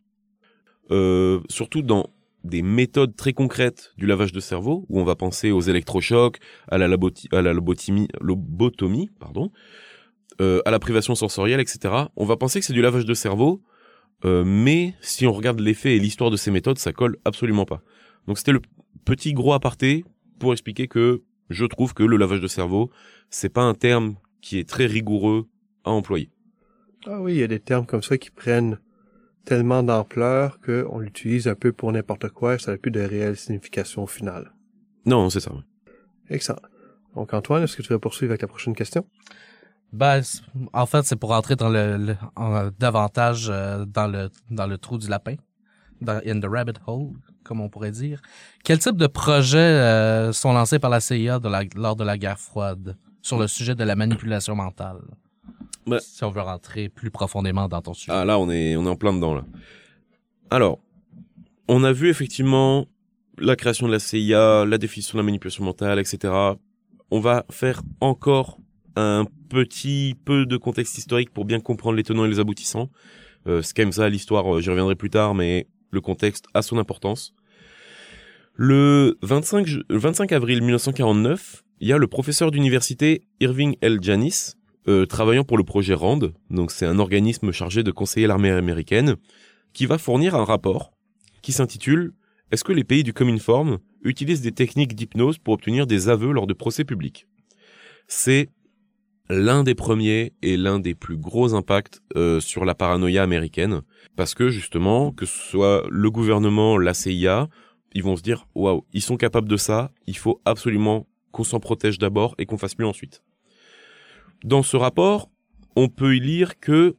[SPEAKER 3] euh, surtout dans des méthodes très concrètes du lavage de cerveau, où on va penser aux électrochocs, à la, à la lobotomie, pardon, euh, à la privation sensorielle, etc. On va penser que c'est du lavage de cerveau, euh, mais si on regarde l'effet et l'histoire de ces méthodes, ça colle absolument pas. Donc c'était le petit gros aparté pour expliquer que je trouve que le lavage de cerveau, c'est pas un terme qui est très rigoureux à employer.
[SPEAKER 2] Ah oui, il y a des termes comme ça qui prennent tellement d'ampleur qu'on l'utilise un peu pour n'importe quoi et ça n'a plus de réelle signification finale.
[SPEAKER 3] Non, c'est ça.
[SPEAKER 2] Excellent. Donc Antoine, est-ce que tu vas poursuivre avec la prochaine question?
[SPEAKER 1] Ben, en fait, c'est pour entrer dans le, le- en- davantage euh, dans le dans le trou du lapin, dans in the rabbit hole, comme on pourrait dire. Quel type de projets euh, sont lancés par la CIA de la- lors de la guerre froide sur le sujet de la manipulation mentale?
[SPEAKER 3] Ben-
[SPEAKER 1] Si on veut rentrer plus profondément dans ton sujet.
[SPEAKER 3] Ah là, on est, on est en plein dedans là. Alors, on a vu effectivement la création de la CIA, la définition de la manipulation mentale, etc. On va faire encore un petit peu de contexte historique pour bien comprendre les tenants et les aboutissants. Euh, c'est quand même ça l'histoire, euh, j'y reviendrai plus tard, mais le contexte a son importance. Le 25, ju- le 25 avril 1949, il y a le professeur d'université Irving L. Janis, euh, travaillant pour le projet RAND, donc c'est un organisme chargé de conseiller l'armée américaine, qui va fournir un rapport qui s'intitule Est-ce que les pays du Cominform utilisent des techniques d'hypnose pour obtenir des aveux lors de procès publics? C'est l'un des premiers et l'un des plus gros impacts euh, sur la paranoïa américaine, parce que justement, que ce soit le gouvernement, la CIA, ils vont se dire waouh, ils sont capables de ça, il faut absolument qu'on s'en protège d'abord et qu'on fasse mieux ensuite. Dans ce rapport, on peut y lire que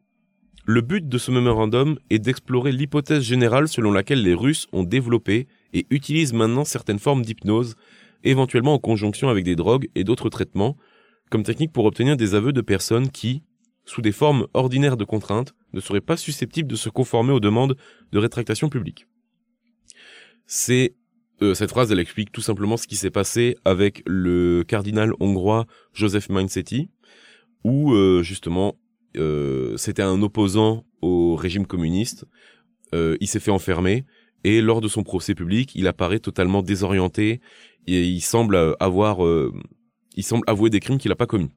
[SPEAKER 3] le but de ce mémorandum est d'explorer l'hypothèse générale selon laquelle les Russes ont développé et utilisent maintenant certaines formes d'hypnose, éventuellement en conjonction avec des drogues et d'autres traitements, comme technique pour obtenir des aveux de personnes qui, sous des formes ordinaires de contraintes, ne seraient pas susceptibles de se conformer aux demandes de rétractation publique. C'est euh, cette phrase, elle explique tout simplement ce qui s'est passé avec le cardinal hongrois Joseph Mainzetti, où euh, justement euh, c'était un opposant au régime communiste. Euh, il s'est fait enfermer et lors de son procès public, il apparaît totalement désorienté et il semble avoir, euh, il semble avouer des crimes qu'il n'a pas commis.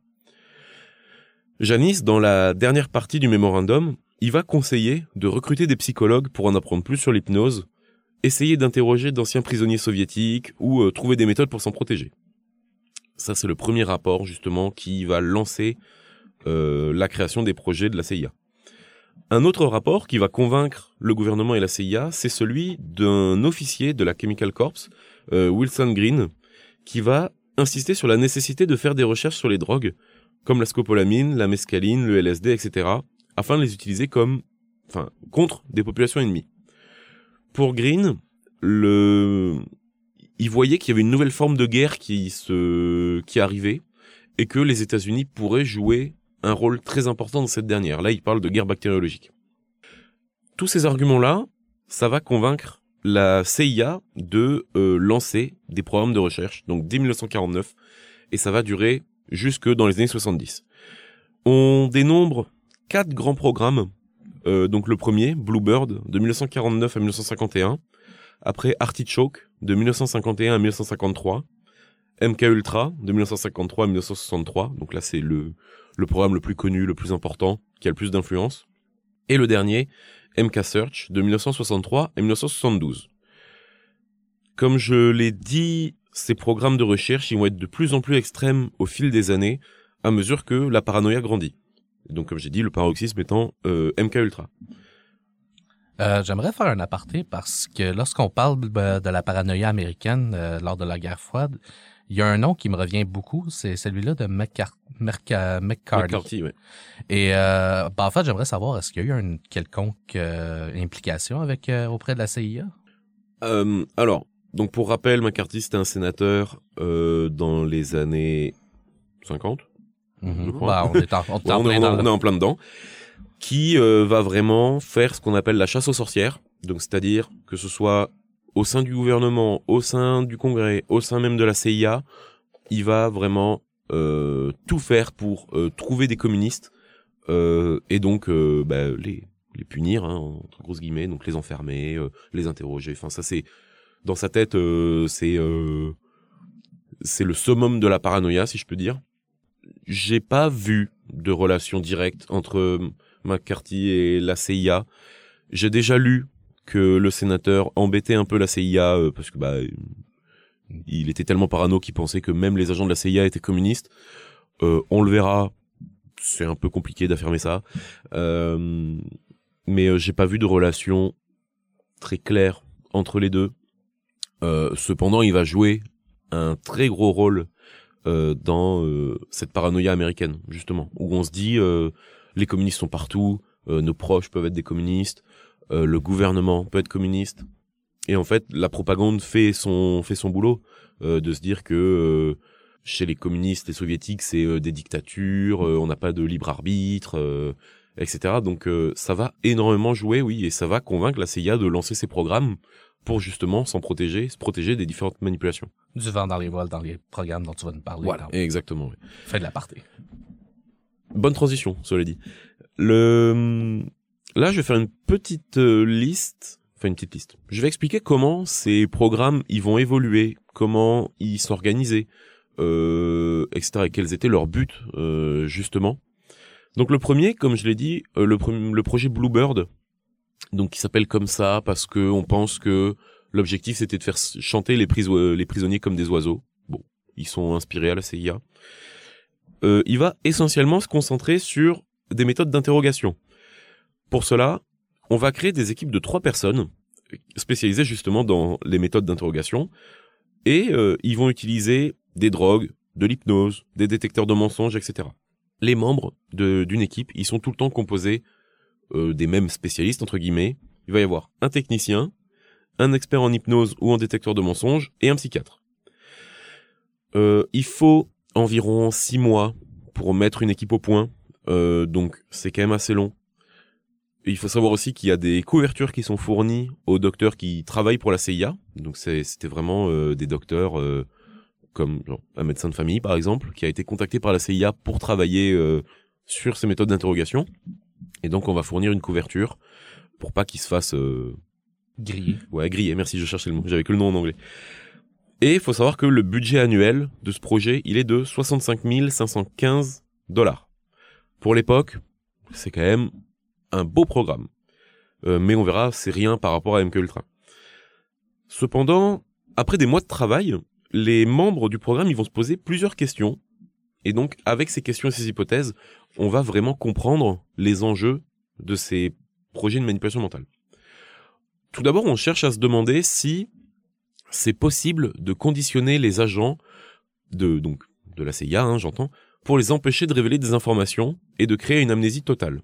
[SPEAKER 3] Janis, dans la dernière partie du mémorandum, il va conseiller de recruter des psychologues pour en apprendre plus sur l'hypnose, essayer d'interroger d'anciens prisonniers soviétiques ou euh, trouver des méthodes pour s'en protéger. Ça, c'est le premier rapport justement qui va lancer euh, la création des projets de la CIA. Un autre rapport qui va convaincre le gouvernement et la CIA, c'est celui d'un officier de la Chemical Corps, euh, Wilson Green, qui va insister sur la nécessité de faire des recherches sur les drogues, comme la scopolamine, la mescaline, le LSD, etc., afin de les utiliser comme, enfin, contre des populations ennemies. Pour Green, le, il voyait qu'il y avait une nouvelle forme de guerre qui qui arrivait, et que les États-Unis pourraient jouer un rôle très important dans cette dernière. Là, il parle de guerre bactériologique. Tous ces arguments-là, ça va convaincre la CIA de euh, lancer des programmes de recherche, donc dès 1949, et ça va durer jusque dans les années 70. On dénombre quatre grands programmes. Euh, donc le premier, Bluebird, de 1949 à 1951. Après Artichoke, de 1951 à 1953. MK Ultra, de 1953 à 1963. Donc là, c'est le, le programme le plus connu, le plus important, qui a le plus d'influence. Et le dernier, MK Search, de 1963 à 1972. Comme je l'ai dit, ces programmes de recherche, vont être de plus en plus extrêmes au fil des années, à mesure que la paranoïa grandit. Donc, comme j'ai dit, le paroxysme étant euh, MK Ultra.
[SPEAKER 1] Euh, J'aimerais faire un aparté parce que lorsqu'on parle ben, de la paranoïa américaine euh, lors de la guerre froide, il y a un nom qui me revient beaucoup, c'est celui-là de McCar Merca- McCarthy.
[SPEAKER 3] McCarthy, ouais.
[SPEAKER 1] Et euh, ben, en fait, j'aimerais savoir, est-ce qu'il y a eu une quelconque euh, implication avec euh, auprès de la CIA?
[SPEAKER 3] Euh, alors, donc pour rappel, McCarthy, c'était un sénateur dans les années 50. Je crois.
[SPEAKER 1] Ben, on est en, on est
[SPEAKER 3] Ouais,
[SPEAKER 1] en
[SPEAKER 3] on,
[SPEAKER 1] plein
[SPEAKER 3] est,
[SPEAKER 1] dans
[SPEAKER 3] on
[SPEAKER 1] le-
[SPEAKER 3] est en plein dedans. Qui euh, va vraiment faire ce qu'on appelle la chasse aux sorcières. Donc, c'est-à-dire que ce soit au sein du gouvernement, au sein du Congrès, au sein même de la CIA, il va vraiment euh, tout faire pour euh, trouver des communistes euh, et donc bah, les punir hein, entre grosses guillemets, donc les enfermer, les interroger. Enfin ça c'est dans sa tête c'est c'est le summum de la paranoïa si je peux dire. J'ai pas vu de relation directe entre McCarthy et la CIA. J'ai déjà lu que le sénateur embêtait un peu la CIA euh, parce que bah il était tellement parano qu'il pensait que même les agents de la CIA étaient communistes. Euh, on le verra. C'est un peu compliqué d'affirmer ça. Euh, mais euh, j'ai pas vu de relation très claire entre les deux. Cependant, il va jouer un très gros rôle dans cette paranoïa américaine, justement, où on se dit les communistes sont partout, nos proches peuvent être des communistes, euh, le gouvernement peut être communiste. Et en fait, la propagande fait son fait son boulot euh, de se dire que euh, chez les communistes, les soviétiques, c'est des dictatures, on n'a pas de libre arbitre, etc. Donc ça va énormément jouer, oui, et ça va convaincre la CIA de lancer ses programmes pour justement s'en protéger, se protéger des différentes manipulations.
[SPEAKER 1] Du vent dans les voiles dans les programmes dont tu vas nous parler.
[SPEAKER 3] Voilà, exactement. oui.
[SPEAKER 1] Fais de la partie.
[SPEAKER 3] Bonne transition, cela dit. Le là, je vais faire une petite euh, liste, enfin une petite liste. Je vais expliquer comment ces programmes ils vont évoluer, comment ils s'organisaient, euh, etc. Et quels étaient leurs buts euh, justement. Donc le premier, comme je l'ai dit, euh, le, le projet Bluebird, donc qui s'appelle comme ça parce que on pense que l'objectif c'était de faire chanter les, priso- les prisonniers comme des oiseaux. Bon, ils sont inspirés à la CIA. Euh, il va essentiellement se concentrer sur des méthodes d'interrogation. Pour cela, on va créer des équipes de trois personnes spécialisées justement dans les méthodes d'interrogation et euh, ils vont utiliser des drogues, de l'hypnose, des détecteurs de mensonges, etc. Les membres d'une équipe, ils sont tout le temps composés euh, des mêmes spécialistes entre guillemets. Il va y avoir un technicien, un expert en hypnose ou en détecteur de mensonges et un psychiatre. Euh, il faut environ six mois pour mettre une équipe au point, donc c'est quand même assez long. Il faut savoir aussi qu'il y a des couvertures qui sont fournies aux docteurs qui travaillent pour la CIA. Donc c'était vraiment euh, des docteurs euh, comme genre, un médecin de famille par exemple, qui a été contacté par la CIA pour travailler euh, sur ces méthodes d'interrogation. Et donc on va fournir une couverture pour pas qu'il se fasse euh,
[SPEAKER 1] Grillé.
[SPEAKER 3] Ouais, grillé, merci, je cherchais le mot, j'avais que le nom en anglais. Et il faut savoir que le budget annuel de ce projet, il est de 65 515 dollars. Pour l'époque, c'est quand même un beau programme. Euh, mais on verra, c'est rien par rapport à MK Ultra. Cependant, après des mois de travail, les membres du programme, ils vont se poser plusieurs questions. Et donc, avec ces questions et ces hypothèses, on va vraiment comprendre les enjeux de ces projets de manipulation mentale. Tout d'abord, on cherche à se demander si c'est possible de conditionner les agents de donc de la CIA, hein, j'entends, pour les empêcher de révéler des informations et de créer une amnésie totale.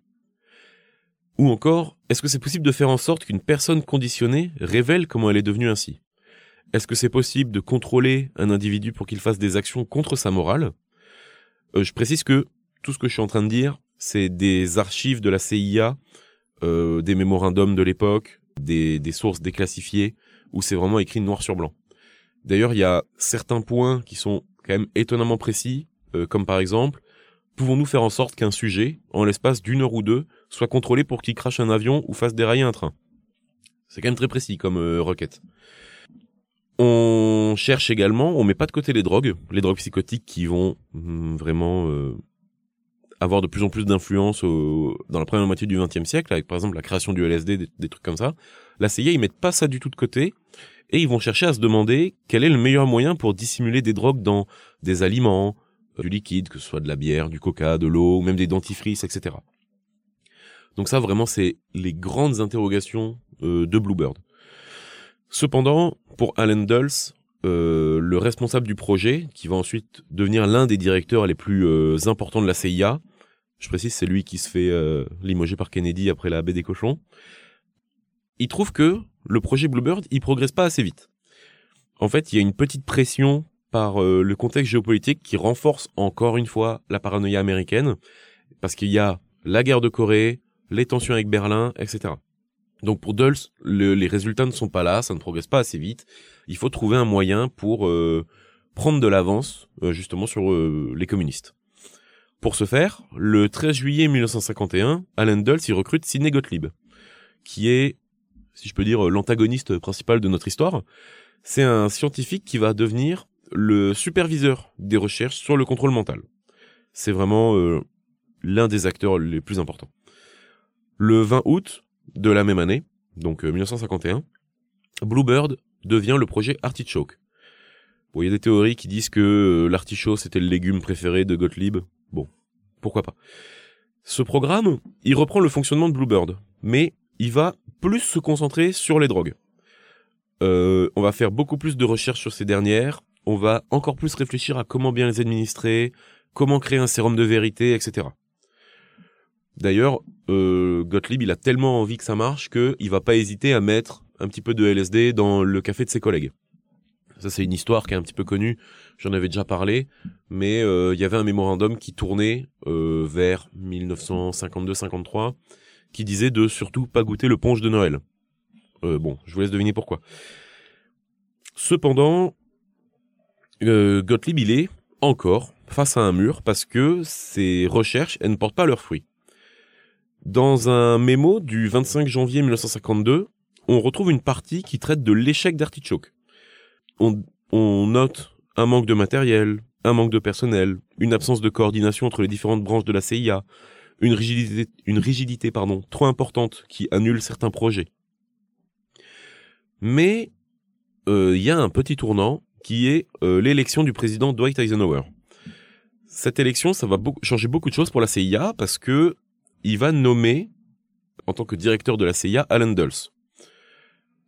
[SPEAKER 3] Ou encore, est-ce que c'est possible de faire en sorte qu'une personne conditionnée révèle comment elle est devenue ainsi? Est-ce que c'est possible de contrôler un individu pour qu'il fasse des actions contre sa morale? Euh, Je précise que tout ce que je suis en train de dire, c'est des archives de la CIA, euh, des mémorandums de l'époque, des, sources déclassifiées, où c'est vraiment écrit noir sur blanc. D'ailleurs, il y a certains points qui sont quand même étonnamment précis, euh, comme par exemple, pouvons-nous faire en sorte qu'un sujet, en l'espace d'une heure ou deux, soit contrôlé pour qu'il crache un avion ou fasse dérailler un train C'est quand même très précis comme euh, requête. On cherche également, on met pas de côté les drogues, les drogues psychotiques qui vont hum, vraiment euh, avoir de plus en plus d'influence dans la première moitié du XXe siècle, avec par exemple la création du LSD, des, des trucs comme ça. La CIA, ils mettent pas ça du tout de côté, et ils vont chercher à se demander quel est le meilleur moyen pour dissimuler des drogues dans des aliments, euh, du liquide, que ce soit de la bière, du coca, de l'eau, ou même des dentifrices, etc. Donc ça, vraiment, c'est les grandes interrogations euh, de Bluebird. Cependant, pour Alan Dulles, euh, le responsable du projet, qui va ensuite devenir l'un des directeurs les plus euh, importants de la CIA, je précise, c'est lui qui se fait euh, limoger par Kennedy après la baie des cochons, il trouve que le projet Bluebird, il progresse pas assez vite. En fait, il y a une petite pression par le contexte géopolitique qui renforce encore une fois la paranoïa américaine, parce qu'il y a la guerre de Corée, les tensions avec Berlin, etc. Donc pour Dulles, le- les résultats ne sont pas là, ça ne progresse pas assez vite. Il faut trouver un moyen pour euh, prendre de l'avance euh, justement sur euh, les communistes. Pour ce faire, le 13 juillet 1951, Alan Dulles y recrute Sidney Gottlieb, qui est, si je peux dire, l'antagoniste principal de notre histoire. C'est un scientifique qui va devenir le superviseur des recherches sur le contrôle mental. C'est vraiment l'un des acteurs les plus importants. Le 20 août de la même année, donc 1951, Bluebird devient le projet Artichoke. Bon, il y a des théories qui disent que euh, l'artichaut c'était le légume préféré de Gottlieb. Bon, pourquoi pas. Ce programme, il reprend le fonctionnement de Bluebird, mais il va plus se concentrer sur les drogues. Euh, on va faire beaucoup plus de recherches sur ces dernières, on va encore plus réfléchir à comment bien les administrer, comment créer un sérum de vérité, etc. D'ailleurs, euh, Gottlieb, il a tellement envie que ça marche qu'il va pas hésiter à mettre un petit peu de LSD dans le café de ses collègues. Ça, c'est une histoire qui est un petit peu connue. J'en avais déjà parlé, mais euh, il y avait un mémorandum qui tournait euh, vers 1952-53 qui disait de surtout pas goûter le ponche de Noël. Bon, je vous laisse deviner pourquoi. Cependant, Gottlieb, il est encore face à un mur parce que ses recherches, elles ne portent pas leurs fruits. Dans un mémo du 25 janvier 1952, on retrouve une partie qui traite de l'échec d'Artichoke on, note un manque de matériel, un manque de personnel, une absence de coordination entre les différentes branches de la CIA, une rigidité, une rigidité pardon, trop importante qui annule certains projets. Mais euh, il y a un petit tournant qui est euh, l'élection du président Dwight Eisenhower. Cette élection, ça va changer beaucoup de choses pour la CIA parce que il va nommer en tant que directeur de la CIA Alan Dulles.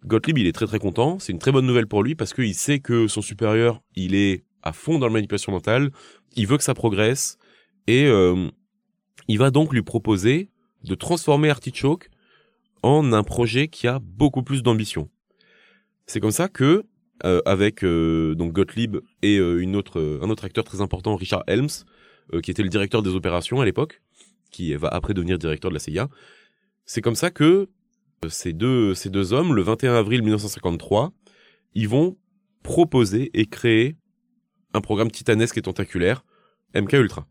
[SPEAKER 3] Gottlieb, il est très très content. C'est une très bonne nouvelle pour lui parce qu'il sait que son supérieur, il est à fond dans la manipulation mentale. Il veut que ça progresse et euh, il va donc lui proposer de transformer Artichoke en un projet qui a beaucoup plus d'ambition. C'est comme ça que euh, avec euh, donc Gottlieb et une autre un autre acteur très important, Richard Helms, qui était le directeur des opérations à l'époque, qui va après devenir directeur de la CIA. C'est comme ça que ces deux, ces deux hommes, le 21 avril 1953, ils vont proposer et créer un programme titanesque et tentaculaire, MK Ultra.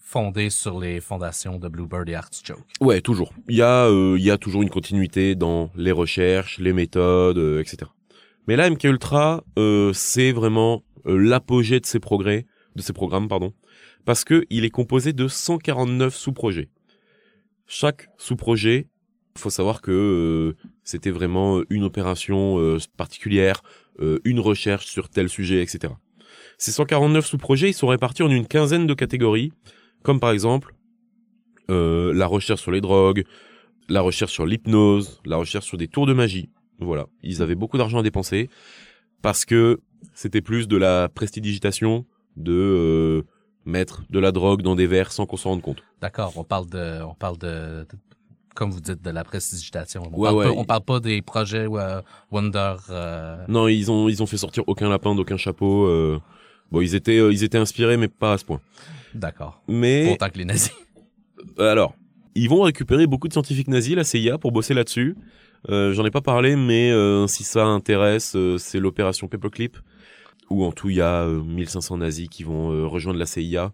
[SPEAKER 1] Fondé sur les fondations de Bluebird et Artichoke.
[SPEAKER 3] Ouais, toujours. Il y a, euh, il y a toujours une continuité dans les recherches, les méthodes, euh, etc. Mais là, MK Ultra, euh, c'est vraiment l'apogée de ces progrès, de ces programmes, pardon, parce que il est composé de 149 sous-projets. Chaque sous-projet il faut savoir que euh, c'était vraiment une opération euh, particulière, euh, une recherche sur tel sujet, etc. Ces 149 sous-projets, ils sont répartis en une quinzaine de catégories, comme par exemple la recherche sur les drogues, la recherche sur l'hypnose, la recherche sur des tours de magie. Voilà, ils avaient beaucoup d'argent à dépenser parce que c'était plus de la prestidigitation, de mettre de la drogue dans des verres sans qu'on s'en rende compte.
[SPEAKER 1] D'accord, on parle de, on parle de, comme vous dites, de la prestidigitation. On,
[SPEAKER 3] ouais,
[SPEAKER 1] parle,
[SPEAKER 3] ouais.
[SPEAKER 1] Pas, on parle pas des projets euh, Wonder. Euh...
[SPEAKER 3] Non, ils ont ils ont fait sortir aucun lapin d'aucun chapeau. Euh... Bon, ils étaient ils étaient inspirés, mais pas à ce point.
[SPEAKER 1] D'accord.
[SPEAKER 3] Mais
[SPEAKER 1] autant que les nazis.
[SPEAKER 3] Alors, ils vont récupérer beaucoup de scientifiques nazis, la CIA, pour bosser là-dessus. J'en ai pas parlé, mais si ça intéresse, c'est l'opération Paperclip, où en tout il y a 1500 nazis qui vont rejoindre la CIA.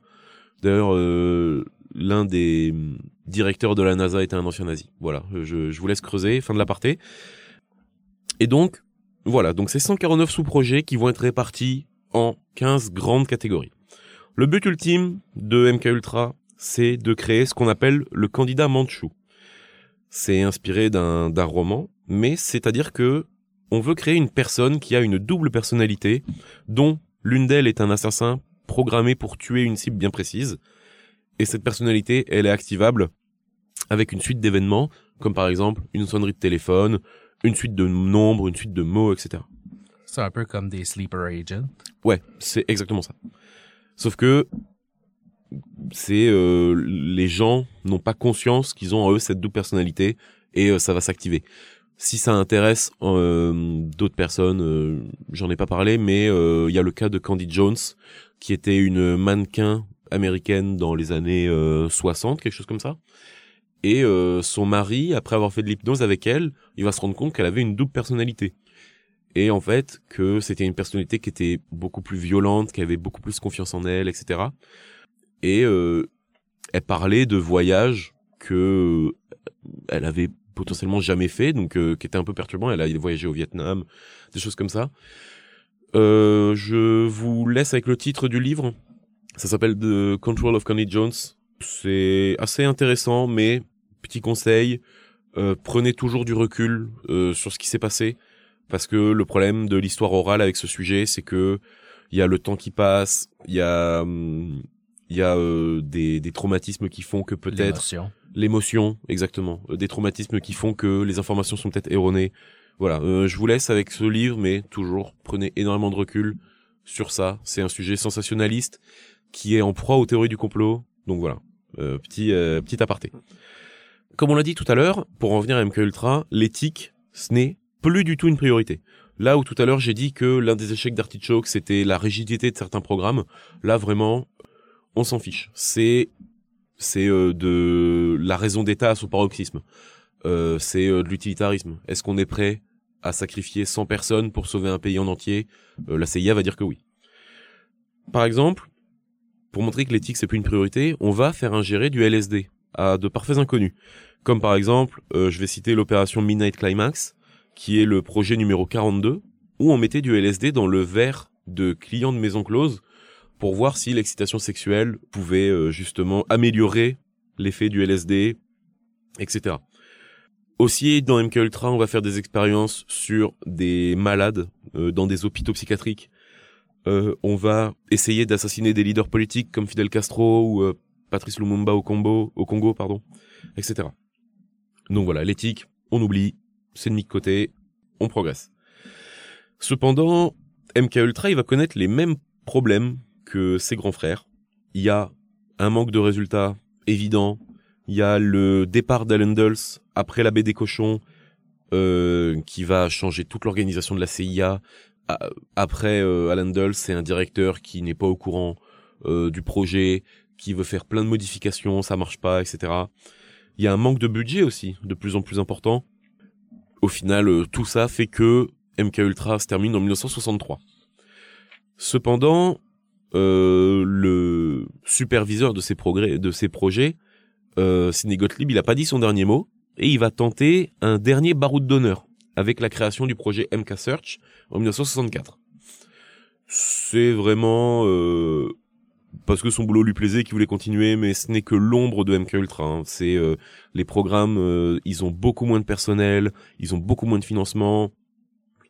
[SPEAKER 3] D'ailleurs, l'un des directeur de la NASA était un ancien nazi. Voilà, je, vous laisse creuser, fin de l'aparté. Et donc, voilà, donc c'est 149 sous-projets qui vont être répartis en 15 grandes catégories. Le but ultime de MK Ultra, c'est de créer ce qu'on appelle le candidat Manchou. C'est inspiré d'un roman, mais c'est-à-dire que on veut créer une personne qui a une double personnalité, dont l'une d'elles est un assassin programmé pour tuer une cible bien précise. Et cette personnalité, elle est activable avec une suite d'événements, comme par exemple une sonnerie de téléphone, une suite de nombres, une suite de mots, etc.
[SPEAKER 1] C'est un peu comme des sleeper agents.
[SPEAKER 3] Ouais, c'est exactement ça. Sauf que c'est euh, les gens n'ont pas conscience qu'ils ont en eux cette double personnalité et euh, ça va s'activer. Si ça intéresse euh, d'autres personnes, euh, j'en ai pas parlé, mais il y a le cas de Candy Jones qui était une mannequin américaine dans les années 60, quelque chose comme ça, et euh, son mari, après avoir fait de l'hypnose avec elle, il va se rendre compte qu'elle avait une double personnalité. et en fait que c'était une personnalité qui était beaucoup plus violente, qui avait beaucoup plus confiance en elle, etc. Et euh, elle parlait de voyages que elle avait potentiellement jamais fait, donc euh, qui était un peu perturbant. Elle a voyagé au Vietnam, des choses comme ça. Euh, je vous laisse avec le titre du livre. Ça s'appelle The Control of Connie Jones. C'est assez intéressant, mais petit conseil, euh, prenez toujours du recul sur ce qui s'est passé, parce que le problème de l'histoire orale avec ce sujet, c'est que il y a le temps qui passe, il y a hum, y a des traumatismes qui font que peut-être
[SPEAKER 1] L'émotion.
[SPEAKER 3] exactement, Euh, des traumatismes qui font que les informations sont peut-être erronées. Voilà, euh, je vous laisse avec ce livre, mais toujours prenez énormément de recul sur ça. C'est un sujet sensationnaliste qui est en proie aux théories du complot. Donc voilà, euh, petit petit aparté. Comme on l'a dit tout à l'heure, pour en venir à MK Ultra, l'éthique, ce n'est plus du tout une priorité. Là où tout à l'heure j'ai dit que l'un des échecs d'Artichoke c'était la rigidité de certains programmes, là vraiment, on s'en fiche. C'est c'est euh, de la raison d'État à son paroxysme. Euh, c'est euh, de l'utilitarisme. Est-ce qu'on est prêt à sacrifier 100 personnes pour sauver un pays en entier? La CIA va dire que oui. Par exemple, pour montrer que l'éthique c'est plus une priorité, on va faire ingérer du LSD à de parfaits inconnus. Comme par exemple, euh, je vais citer l'opération Midnight Climax, qui est le projet numéro 42, où on mettait du LSD dans le verre de clients de maison close pour voir si l'excitation sexuelle pouvait euh, justement améliorer l'effet du LSD, etc. Aussi, dans MK Ultra, on va faire des expériences sur des malades euh, dans des hôpitaux psychiatriques. Euh, on va essayer d'assassiner des leaders politiques comme Fidel Castro ou euh, Patrice Lumumba au Congo, au Congo, pardon, etc. Donc voilà, l'éthique, on oublie, c'est de mis de côté, on progresse. Cependant, MK Ultra, il va connaître les mêmes problèmes ses grands frères. Il y a un manque de résultats évident. Il y a le départ Dulles après la baie des cochons, euh, qui va changer toute l'organisation de la CIA. Après, euh, Alan c'est un directeur qui n'est pas au courant euh, du projet, qui veut faire plein de modifications, ça marche pas, etc. Il y a un manque de budget aussi, de plus en plus important. Au final, euh, tout ça fait que MK Ultra se termine en 1963. Cependant, euh, le superviseur de ces progrès, de ces projets, euh, Sidney Gottlieb, il a pas dit son dernier mot et il va tenter un dernier baroud d'honneur avec la création du projet MK Search en 1964. C'est vraiment euh, parce que son boulot lui plaisait qu'il voulait continuer, mais ce n'est que l'ombre de MK Ultra. hein. C'est euh, les programmes, euh, ils ont beaucoup moins de personnel, ils ont beaucoup moins de financement.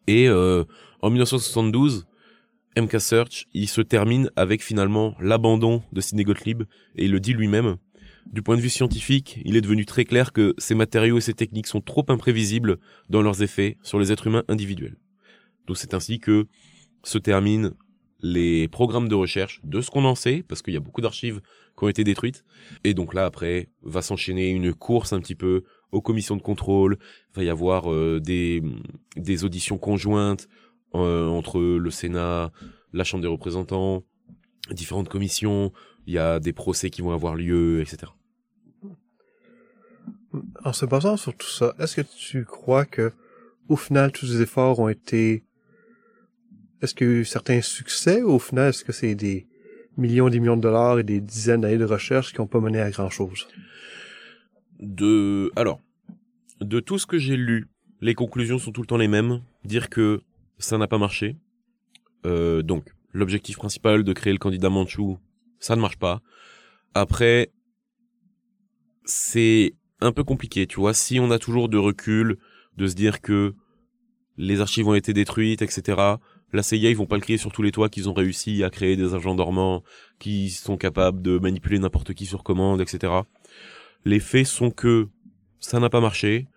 [SPEAKER 3] Et euh, en 1972, MK Search, il se termine avec finalement l'abandon de Sidney et il le dit lui-même. Du point de vue scientifique, il est devenu très clair que ces matériaux et ces techniques sont trop imprévisibles dans leurs effets sur les êtres humains individuels. Donc c'est ainsi que se terminent les programmes de recherche de ce qu'on en sait, parce qu'il y a beaucoup d'archives qui ont été détruites. Et donc là, après, va s'enchaîner une course un petit peu aux commissions de contrôle. Va y avoir euh, des auditions conjointes euh, entre le Sénat, la Chambre des représentants, différentes commissions. Il y a des procès qui vont avoir lieu, etc.
[SPEAKER 2] En se basant sur tout ça, est-ce que tu crois que, au final, tous ces efforts ont été, est-ce qu'il y a eu certains succès, ou au final, est-ce que c'est des millions et des millions de dollars et des dizaines d'années de recherche qui n'ont pas mené à grand chose?
[SPEAKER 3] de alors de tout ce que j'ai lu les conclusions sont tout le temps les mêmes dire que ça n'a pas marché. Euh, donc l'objectif principal de créer le candidat Manchou ça ne marche pas. Après c'est un peu compliqué tu vois. Si on a toujours de recul de se dire que les archives ont été détruites etc la CIA ils vont pas le crier sur tous les toits qu'ils ont réussi à créer des agents dormants qui sont capables de manipuler n'importe qui sur commande etc les faits sont que ça n'a pas marché.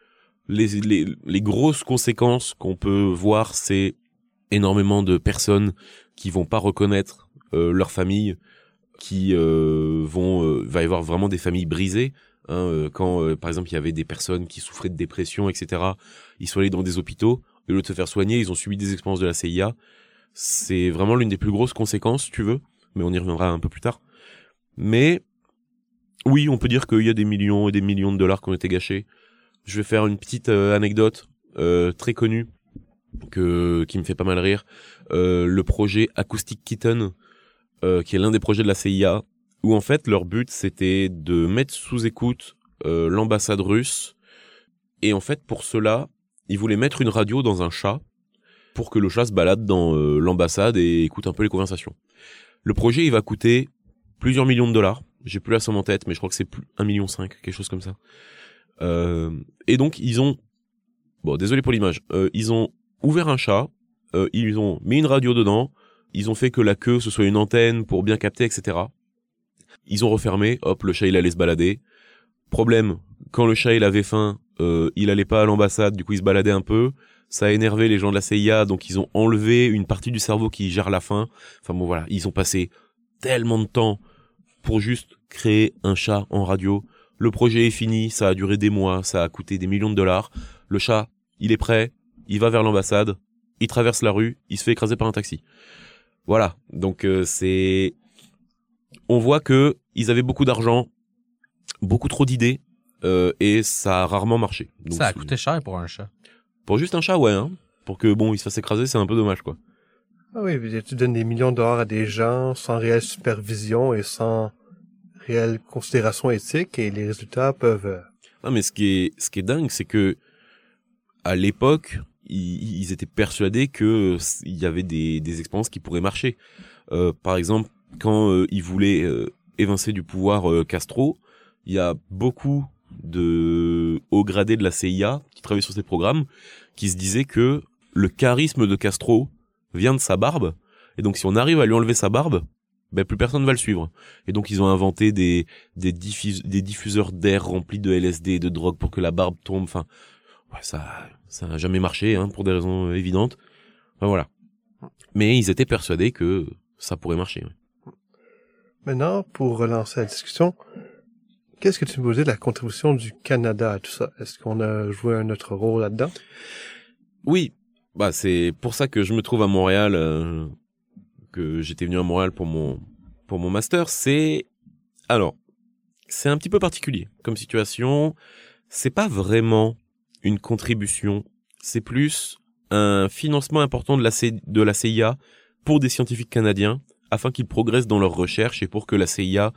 [SPEAKER 3] Les, grosses conséquences qu'on peut voir, c'est énormément de personnes qui vont pas reconnaître euh, leur famille, qui euh, vont, euh, va y avoir vraiment des familles brisées. hein, quand, par exemple, il y avait des personnes qui souffraient de dépression, etc. Ils sont allés dans des hôpitaux, au lieu de se faire soigner, ils ont subi des expériences de la CIA. C'est vraiment l'une des plus grosses conséquences, tu veux, mais on y reviendra un peu plus tard. Mais oui, on peut dire qu'il y a des millions et des millions de dollars qui ont été gâchés. Je vais faire une petite euh, anecdote euh, très connue. que qui me fait pas mal rire. Euh, le projet Acoustic Kitten, qui est l'un des projets de la CIA, où en fait leur but c'était de mettre sous écoute l'ambassade russe. Et en fait pour cela, ils voulaient mettre une radio dans un chat pour que le chat se balade dans euh, l'ambassade et écoute un peu les conversations. Le projet il va coûter plusieurs millions de dollars. J'ai plus la somme en tête, mais je crois que c'est plus un million cinq, quelque chose comme ça. Euh, et donc ils ont, bon désolé pour l'image, euh, ils ont ouvert un chat, euh, ils ont mis une radio dedans, ils ont fait que la queue ce soit une antenne pour bien capter, etc. Ils ont refermé, hop, le chat il allait se balader. Problème, quand le chat il avait faim, euh, il allait pas à l'ambassade, du coup il se baladait un peu. Ça a énervé les gens de la CIA, donc ils ont enlevé une partie du cerveau qui gère la faim. Enfin bon voilà, ils ont passé tellement de temps pour juste créer un chat en radio. Le projet est fini, ça a duré des mois, ça a coûté des millions de dollars. Le chat, il est prêt, il va vers l'ambassade, il traverse la rue, il se fait écraser par un taxi. Voilà, donc euh, c'est on voit que ils avaient beaucoup d'argent, beaucoup trop d'idées euh, et ça a rarement marché. Donc,
[SPEAKER 1] ça a coûté cher pour un chat.
[SPEAKER 3] pour juste un chat, ouais. Hein. Pour que bon, il se fasse écraser, c'est un peu dommage, quoi.
[SPEAKER 2] Ah oui, tu donnes des millions de dollars à des gens sans réelle supervision et sans réelle considération éthique et les résultats peuvent... euh,
[SPEAKER 3] Non, mais ce qui est, ce qui est dingue, c'est que à l'époque, ils, étaient persuadés que il y avait des, des expériences qui pourraient marcher. Euh, par exemple, quand euh, ils voulaient euh, évincer du pouvoir euh, Castro, il y a beaucoup de hauts gradés de la CIA qui travaillaient sur ces programmes, qui se disaient que le charisme de Castro vient de sa barbe, et donc si on arrive à lui enlever sa barbe, ben plus personne va le suivre. Et donc ils ont inventé des des, diffus- des diffuseurs d'air remplis de LSD et de drogue pour que la barbe tombe. Enfin, ouais, ça, ça n'a jamais marché, hein, pour des raisons euh, évidentes. Enfin, voilà. Mais ils étaient persuadés que ça pourrait marcher. ouais.
[SPEAKER 2] Maintenant, pour relancer la discussion, qu'est-ce que tu me disais de la contribution du Canada à tout ça? Est-ce qu'on a joué un autre rôle là-dedans?
[SPEAKER 3] Oui, bah c'est pour ça que je me trouve à Montréal, euh, que j'étais venu à Montréal pour mon pour mon master. C'est alors c'est un petit peu particulier comme situation. C'est pas vraiment une contribution, c'est plus un financement important de la C- de la CIA pour des scientifiques canadiens afin qu'ils progressent dans leurs recherches et pour que la CIA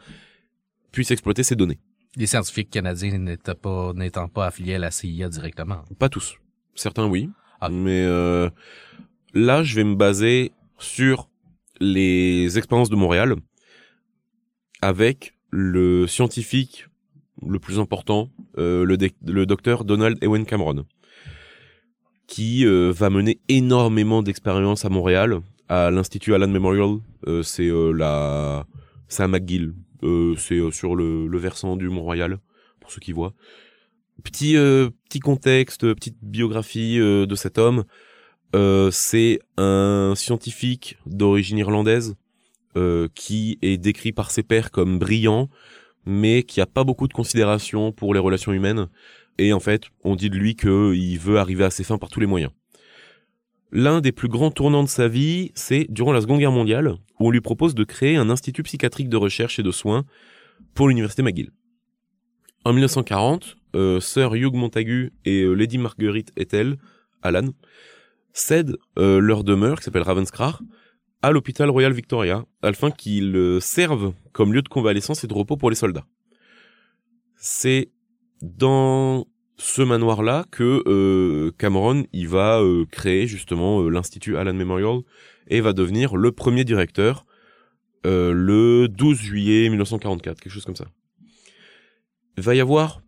[SPEAKER 3] puisse exploiter ces données.
[SPEAKER 1] Les scientifiques canadiens n'étant pas, n'étant pas affiliés à la CIA directement?
[SPEAKER 3] Pas tous. Certains oui.
[SPEAKER 1] Ah.
[SPEAKER 3] Mais euh, là, je vais me baser sur les expériences de Montréal avec le scientifique le plus important, euh, le, docteur Donald Ewen Cameron, qui euh, va mener énormément d'expériences à Montréal, à l'Institut Allen Memorial. Euh, c'est la, à McGill. C'est sur le, versant du Mont-Royal, pour ceux qui voient. Petit petit contexte, petite biographie de cet homme. Euh, c'est un scientifique d'origine irlandaise euh, qui est décrit par ses pairs comme brillant, mais qui a pas beaucoup de considération pour les relations humaines. Et en fait, on dit de lui qu'il veut arriver à ses fins par tous les moyens. L'un des plus grands tournants de sa vie, c'est durant la Seconde Guerre mondiale, où on lui propose de créer un institut psychiatrique de recherche et de soins pour l'université McGill. En 1940, euh, Sir Hugh Montagu et Lady Marguerite Ethel, Alan, cèdent euh, leur demeure, qui s'appelle Ravenscrar, à l'hôpital Royal Victoria, afin qu'ils euh, servent comme lieu de convalescence et de repos pour les soldats. C'est dans ce manoir-là que euh, Cameron il va euh, créer justement l'institut Allen Memorial et va devenir le premier directeur le 12 juillet 1944, quelque chose comme ça. Il va y avoir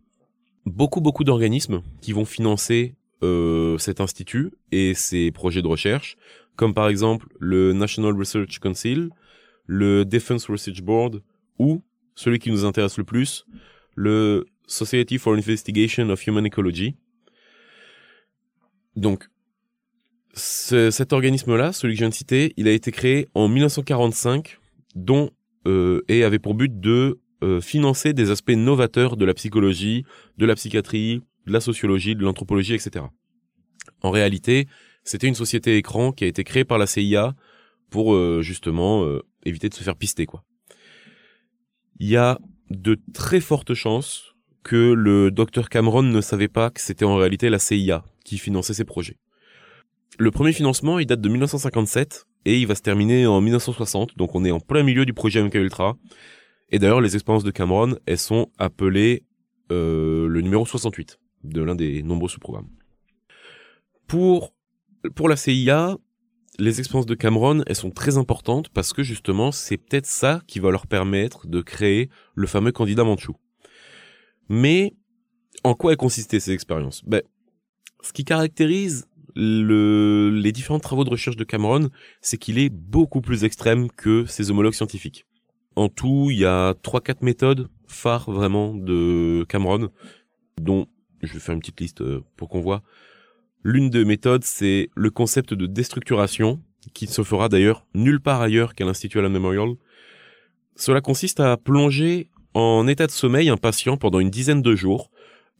[SPEAKER 3] beaucoup beaucoup d'organismes qui vont financer euh, cet institut et ses projets de recherche, comme par exemple le National Research Council, le Defense Research Board ou celui qui nous intéresse le plus, le Society for Investigation of Human Ecology. Donc, ce- cet organisme-là, celui que je viens de citer, il a été créé en 1945, dont euh, et avait pour but de euh, financer des aspects novateurs de la psychologie, de la psychiatrie, de la sociologie, de l'anthropologie, etc. En réalité, c'était une société écran qui a été créée par la CIA pour euh, justement euh, éviter de se faire pister, quoi. Il y a de très fortes chances que le docteur Cameron ne savait pas que c'était en réalité la CIA qui finançait ses projets. Le premier financement, il date de 1957 et il va se terminer en 1960, donc on est en plein milieu du projet MK Ultra. Et d'ailleurs, les expériences de Cameron, elles sont appelées euh, le numéro 68 de l'un des nombreux sous-programmes. Pour, pour la CIA, les expériences de Cameron, elles sont très importantes parce que justement, c'est peut-être ça qui va leur permettre de créer le fameux candidat Manchou. Mais en quoi elles consistaient ces expériences? Ben, Ce qui caractérise le, les différents travaux de recherche de Cameron, c'est qu'il est beaucoup plus extrême que ses homologues scientifiques. En tout, il y a 3-4 méthodes phares vraiment de Cameron, dont je vais faire une petite liste euh, pour qu'on voit. L'une des méthodes, c'est le concept de déstructuration, qui ne se fera d'ailleurs nulle part ailleurs qu'à l'Institut Allen Memorial. Cela consiste à plonger en état de sommeil un patient pendant une dizaine de jours,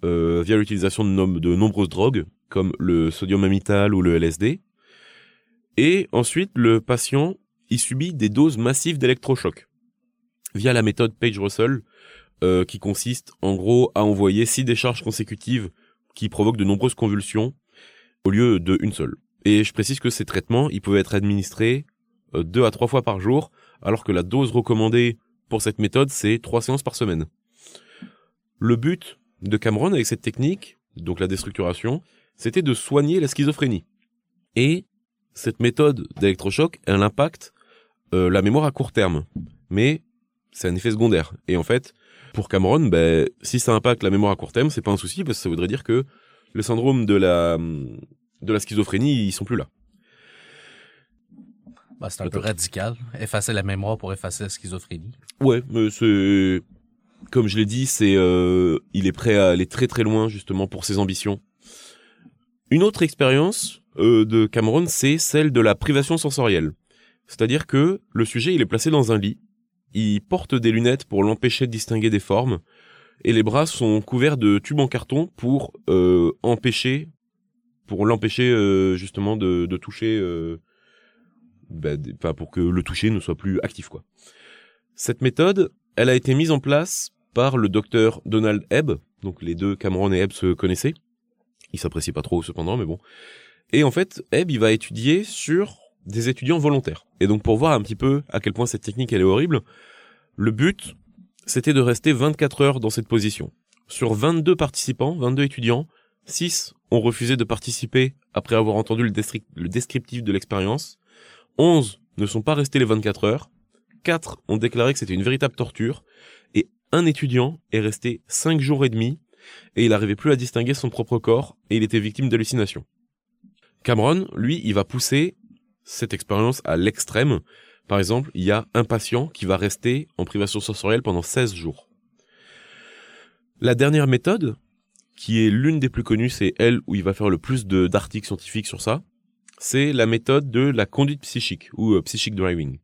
[SPEAKER 3] euh, via l'utilisation de, nombreuses drogues, comme le sodium amytal ou le LSD. Et ensuite, le patient y subit des doses massives d'électrochocs, via la méthode Page-Russell, euh, qui consiste en gros à envoyer six décharges consécutives qui provoquent de nombreuses convulsions au lieu de une seule. Et je précise que ces traitements, ils pouvaient être administrés euh, deux à trois fois par jour, alors que la dose recommandée pour cette méthode, c'est trois séances par semaine. Le but de Cameron avec cette technique, donc la déstructuration, c'était de soigner la schizophrénie. Et cette méthode d'électrochoc, elle impacte euh, la mémoire à court terme. Mais c'est un effet secondaire. Et en fait, pour Cameron, ben, si ça impacte la mémoire à court terme, c'est pas un souci parce que ça voudrait dire que le syndrome de la, de la schizophrénie, ils sont plus là.
[SPEAKER 1] Bah, c'est un peu radical. Effacer la mémoire pour effacer la schizophrénie.
[SPEAKER 3] Ouais, mais c'est, comme je l'ai dit, c'est, euh, il est prêt à aller très très loin justement pour ses ambitions. Une autre expérience euh, de Cameron, c'est celle de la privation sensorielle. C'est-à-dire que le sujet, il est placé dans un lit, il porte des lunettes pour l'empêcher de distinguer des formes, et les bras sont couverts de tubes en carton pour euh, empêcher, pour l'empêcher euh, justement de, toucher, euh, bah, enfin pour que le toucher ne soit plus actif quoi. Cette méthode, elle a été mise en place par le docteur Donald Ebb, donc les deux Cameron et Ebb se connaissaient. Ils s'apprécient pas trop cependant, mais bon. Et en fait, Ebb, il va étudier sur des étudiants volontaires. Et donc pour voir un petit peu à quel point cette technique elle est horrible, le but c'était de rester 24 heures dans cette position. Sur 22 participants, 22 étudiants, 6 ont refusé de participer après avoir entendu le, le descriptif de l'expérience. 11 ne sont pas restés les 24 heures. 4 ont déclaré que c'était une véritable torture. Et un étudiant est resté 5 jours et demi et il n'arrivait plus à distinguer son propre corps et il était victime d'hallucinations. Cameron, lui, il va pousser cette expérience à l'extrême. Par exemple, il y a un patient qui va rester en privation sensorielle pendant 16 jours. La dernière méthode, qui est l'une des plus connues, c'est elle où il va faire le plus d'articles scientifiques sur ça, c'est la méthode de la conduite psychique ou euh, psychic driving.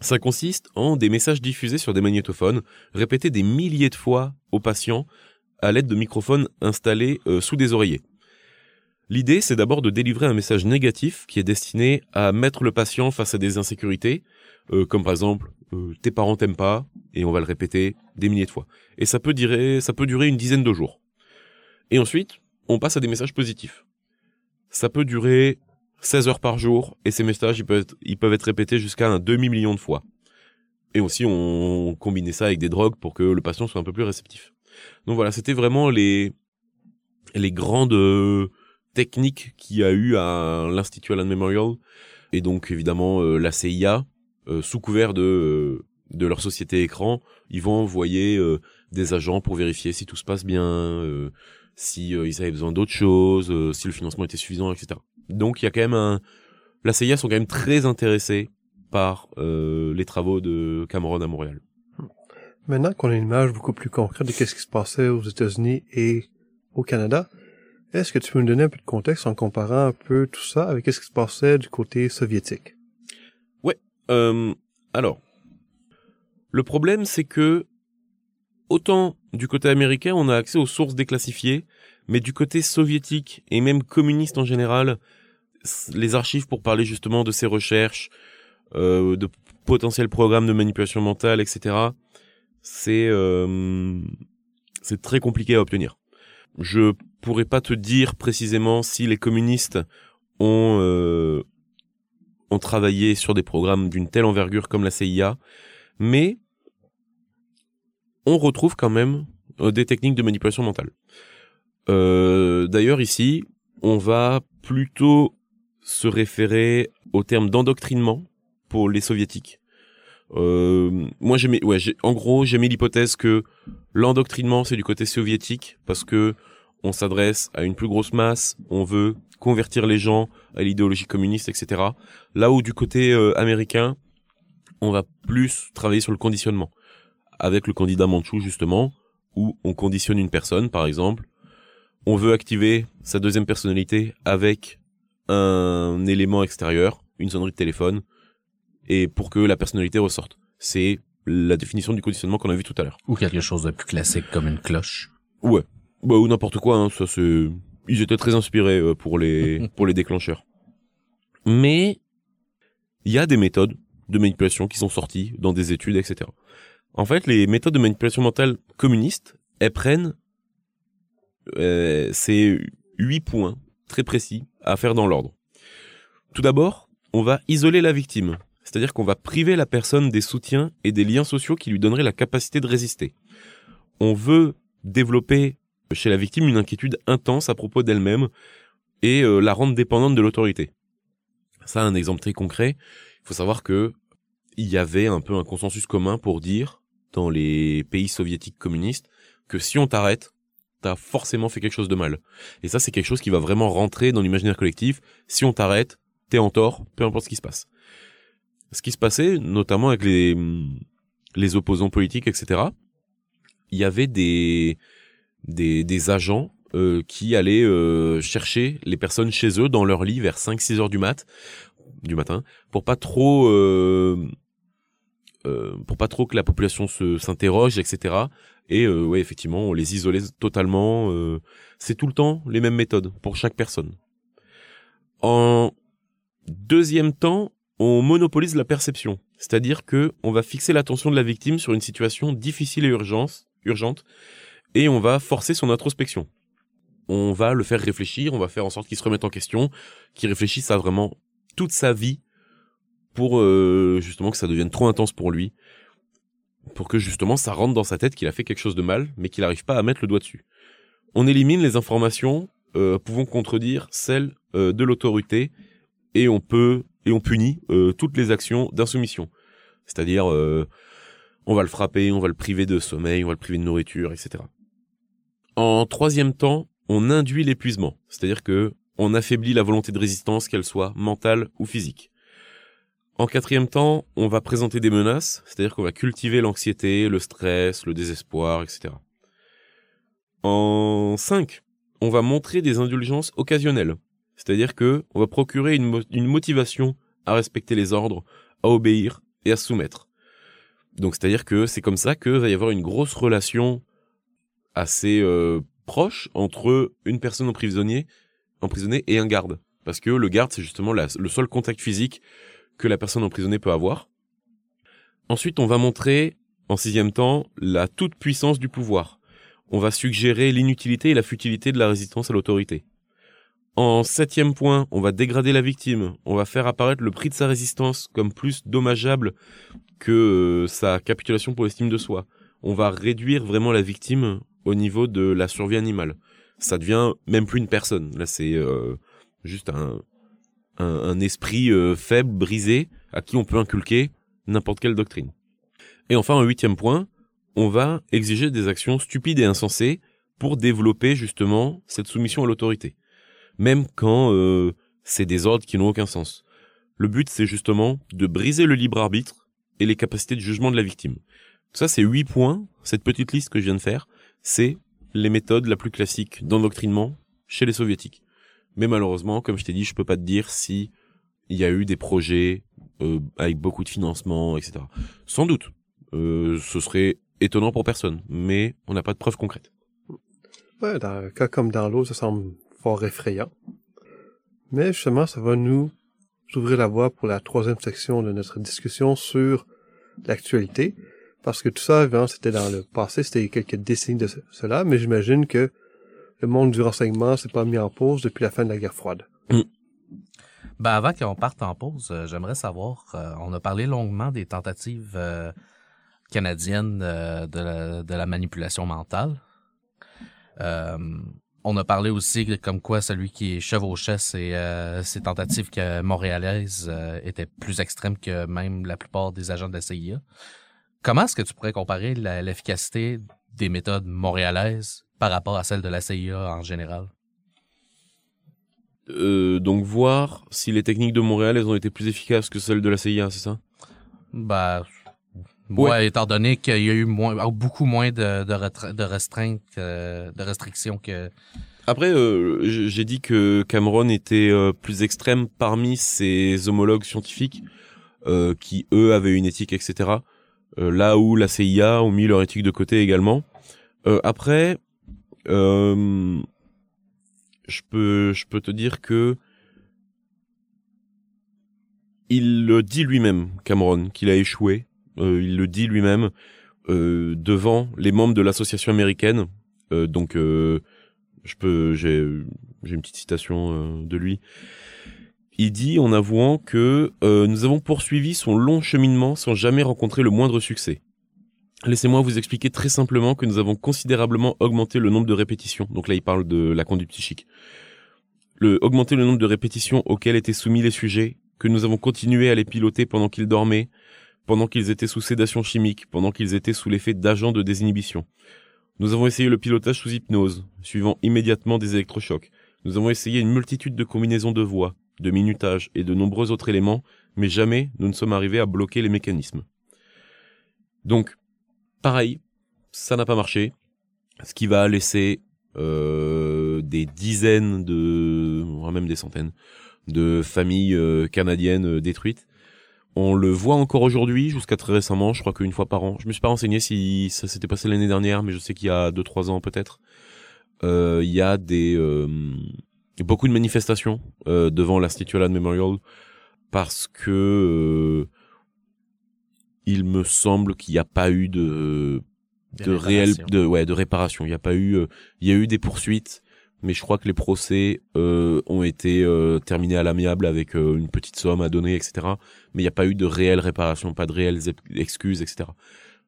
[SPEAKER 3] Ça consiste en des messages diffusés sur des magnétophones, répétés des milliers de fois aux patients à l'aide de microphones installés euh, sous des oreillers. L'idée, c'est d'abord de délivrer un message négatif qui est destiné à mettre le patient face à des insécurités, euh, comme par exemple euh, tes parents t'aiment pas, et on va le répéter des milliers de fois. Et ça peut durer, une dizaine de jours. Et ensuite, on passe à des messages positifs. Ça peut durer 16 heures par jour, et ces messages, ils peuvent être, ils peuvent être répétés jusqu'à un demi-million de fois. Et aussi, on combinait ça avec des drogues pour que le patient soit un peu plus réceptif. Donc voilà, c'était vraiment les, les grandes technique qu'il y a eu à l'Institut Allen Memorial et donc évidemment euh, la CIA euh, sous couvert de euh, de leur société écran, ils vont envoyer des agents pour vérifier si tout se passe bien, si ils avaient besoin d'autres choses, si le financement était suffisant, etc. Donc il y a quand même un la CIA sont quand même très intéressés par les travaux de Cameron à Montréal.
[SPEAKER 2] Maintenant qu'on a une image beaucoup plus concrète de ce qui se passait aux États-Unis et au Canada, est-ce que tu peux nous donner un peu de contexte en comparant un peu tout ça avec ce qui se passait du côté soviétique?
[SPEAKER 3] Ouais. Euh, alors, le problème, c'est que autant du côté américain, on a accès aux sources déclassifiées, mais du côté soviétique et même communiste en général, les archives pour parler justement de ces recherches, euh, de potentiels programmes de manipulation mentale, etc., c'est euh, c'est très compliqué à obtenir. Je pourrais pas te dire précisément si les communistes ont, euh, ont travaillé sur des programmes d'une telle envergure comme la CIA, mais on retrouve quand même euh, des techniques de manipulation mentale. Euh, D'ailleurs, ici, on va plutôt se référer au terme d'endoctrinement pour les soviétiques. Euh, moi, j'ai mis, ouais, en gros, j'ai mis l'hypothèse que l'endoctrinement, c'est du côté soviétique, parce que on s'adresse à une plus grosse masse, on veut convertir les gens à l'idéologie communiste, etc. Là où du côté euh, américain, on va plus travailler sur le conditionnement, avec le candidat Manchou, justement, où on conditionne une personne, par exemple, on veut activer sa deuxième personnalité avec un élément extérieur, une sonnerie de téléphone, et pour que la personnalité ressorte. C'est la définition du conditionnement qu'on a vu tout à l'heure.
[SPEAKER 1] Ou quelque chose de plus classique comme une cloche.
[SPEAKER 3] Ouais. Bah, ou n'importe quoi, hein, ça c'est... Ils étaient très inspirés euh, pour les, pour les déclencheurs. Mais, il y a des méthodes de manipulation qui sont sorties dans des études, etc. En fait, les méthodes de manipulation mentale communistes, elles prennent, euh, c'est huit points très précis à faire dans l'ordre. Tout d'abord, on va isoler la victime. C'est-à-dire qu'on va priver la personne des soutiens et des liens sociaux qui lui donneraient la capacité de résister. On veut développer chez la victime une inquiétude intense à propos d'elle-même et euh, la rendre dépendante de l'autorité. Ça, un exemple très concret. Il faut savoir que il y avait un peu un consensus commun pour dire dans les pays soviétiques communistes que si on t'arrête, t'as forcément fait quelque chose de mal. Et ça, c'est quelque chose qui va vraiment rentrer dans l'imaginaire collectif. Si on t'arrête, t'es en tort, peu importe ce qui se passe. Ce qui se passait, notamment avec les, les opposants politiques, etc., il y avait des, des, des agents euh, qui allaient euh, chercher les personnes chez eux dans leur lit vers 5-6 heures du mat du matin pour pas trop euh, euh, pour pas trop que la population se s'interroge etc et euh, ouais effectivement on les isolait totalement euh, c'est tout le temps les mêmes méthodes pour chaque personne. En deuxième temps on monopolise la perception. C'est-à-dire que on va fixer l'attention de la victime sur une situation difficile et urgence urgente et on va forcer son introspection on va le faire réfléchir, on va faire en sorte qu'il se remette en question, qu'il réfléchisse à vraiment toute sa vie pour euh, justement que ça devienne trop intense pour lui, pour que justement ça rentre dans sa tête qu'il a fait quelque chose de mal, mais qu'il n'arrive pas à mettre le doigt dessus. On élimine les informations euh, pouvant contredire celles euh, de l'autorité et on peut et on punit euh, toutes les actions d'insoumission. C'est-à-dire euh, on va le frapper, on va le priver de sommeil, on va le priver de nourriture, etc. En troisième temps, on induit l'épuisement, c'est-à-dire que on affaiblit la volonté de résistance, qu'elle soit mentale ou physique. En quatrième temps, on va présenter des menaces, c'est-à-dire qu'on va cultiver l'anxiété, le stress, le désespoir, etc. En cinq, on va montrer des indulgences occasionnelles, c'est-à-dire que on va procurer une, mo- une motivation à respecter les ordres, à obéir et à soumettre. Donc c'est-à-dire que c'est comme ça que va y avoir une grosse relation assez euh, proche entre une personne emprisonnée, et un garde. Parce que le garde, c'est justement le seul contact physique que la personne emprisonnée peut avoir. Ensuite, on va montrer, en sixième temps, la toute-puissance du pouvoir. On va suggérer l'inutilité et la futilité de la résistance à l'autorité. En septième point, on va dégrader la victime. On va faire apparaître le prix de sa résistance comme plus dommageable que euh, sa capitulation pour l'estime de soi. On va réduire vraiment la victime au niveau de la survie animale. Ça devient même plus une personne. Là, c'est euh, juste un, un, esprit euh, faible, brisé, à qui on peut inculquer n'importe quelle doctrine. Et enfin, un huitième point, on va exiger des actions stupides et insensées pour développer justement cette soumission à l'autorité. Même quand euh, c'est des ordres qui n'ont aucun sens. Le but, c'est justement de briser le libre arbitre et les capacités de jugement de la victime. Ça, c'est huit points, cette petite liste que je viens de faire, c'est les méthodes la plus classique d'endoctrinement chez les soviétiques. Mais malheureusement, comme je t'ai dit, je peux pas te dire si il y a eu des projets euh, avec beaucoup de financement, etc. Sans doute, euh, ce serait étonnant pour personne, mais on n'a pas de preuves concrètes.
[SPEAKER 2] Ouais, dans un cas comme dans l'autre, ça semble fort effrayant. Mais justement, ça va nous ouvrir la voie pour la troisième section de notre discussion sur l'actualité. Parce que tout ça, évidemment, c'était dans le passé, c'était quelques décennies de ce- cela, mais j'imagine que le monde du renseignement s'est pas mis en pause depuis la fin de la guerre froide.
[SPEAKER 1] Ben avant qu'on parte en pause, euh, j'aimerais savoir, euh, on a parlé longuement des tentatives euh, canadiennes de, la, manipulation mentale. On a parlé aussi comme quoi celui qui chevauchait euh, ces tentatives que montréalaises étaient plus extrêmes que même la plupart des agents de la CIA. Comment est-ce que tu pourrais comparer l'efficacité des méthodes montréalaises par rapport à celles de la CIA en général?
[SPEAKER 3] Euh, donc voir si les techniques de Montréal elles ont été plus efficaces que celles de la CIA, c'est ça?
[SPEAKER 1] Ben, ouais,
[SPEAKER 3] Ouais.
[SPEAKER 1] étant donné qu'il y a eu moins, beaucoup moins de, de, retra- de restreintes, que- de restrictions que.
[SPEAKER 3] Après, euh, j'ai dit que Cameron était euh, plus extrême parmi ses homologues scientifiques euh, qui, eux, avaient une éthique, etc. Euh, là où la CIA ont mis leur éthique de côté également. Euh, après, euh, je peux, je peux te dire que il le dit lui-même, Cameron, qu'il a échoué. Il le dit lui-même devant les membres de l'association américaine. Donc, je peux, j'ai, une petite citation de lui. Il dit en avouant que euh, nous avons poursuivi son long cheminement sans jamais rencontrer le moindre succès. Laissez-moi vous expliquer très simplement que nous avons considérablement augmenté le nombre de répétitions. Donc là, il parle de la conduite psychique. Le, augmenter le nombre de répétitions auxquelles étaient soumis les sujets, que nous avons continué à les piloter pendant qu'ils dormaient, pendant qu'ils étaient sous sédation chimique, pendant qu'ils étaient sous l'effet d'agents de désinhibition. Nous avons essayé le pilotage sous hypnose, suivant immédiatement des électrochocs. Nous avons essayé une multitude de combinaisons de voix, de minutage et de nombreux autres éléments, mais jamais nous ne sommes arrivés à bloquer les mécanismes. Donc, pareil, ça n'a pas marché, ce qui va laisser euh, des dizaines de, voire même des centaines, de familles euh, canadiennes euh, détruites. On le voit encore aujourd'hui, jusqu'à très récemment, je crois qu'une fois par an. Je me suis pas renseigné si ça s'était passé l'année dernière, mais je sais qu'il y a deux trois ans peut-être. Il y a des beaucoup de manifestations euh, devant l'Institut Allen Memorial parce que euh, il me semble qu'il n'y a pas eu de de réel de ouais de réparation. Il n'y a pas eu euh, il y a eu des poursuites, mais je crois que les procès euh, ont été euh, terminés à l'amiable avec euh, une petite somme à donner, etc. Mais il n'y a pas eu de réelle réparation, pas de réelles excuses, etc.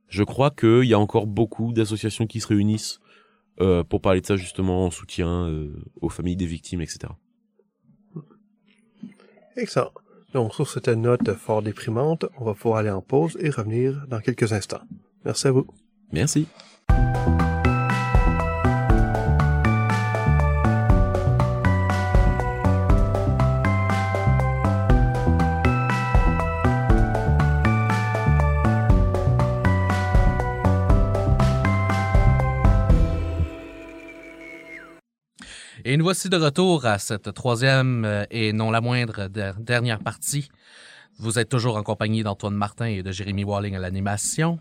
[SPEAKER 3] Je crois qu'il y a encore beaucoup d'associations qui se réunissent euh, pour parler de ça justement en soutien euh, aux familles des victimes, etc.
[SPEAKER 2] Excellent. Donc, sur cette note fort déprimante, on va pouvoir aller en pause et revenir dans quelques instants. Merci à vous.
[SPEAKER 3] Merci.
[SPEAKER 1] Et nous voici de retour à cette troisième euh, et non la moindre der- dernière partie. Vous êtes toujours en compagnie d'Antoine Martin et de Jérémy Walling à l'animation.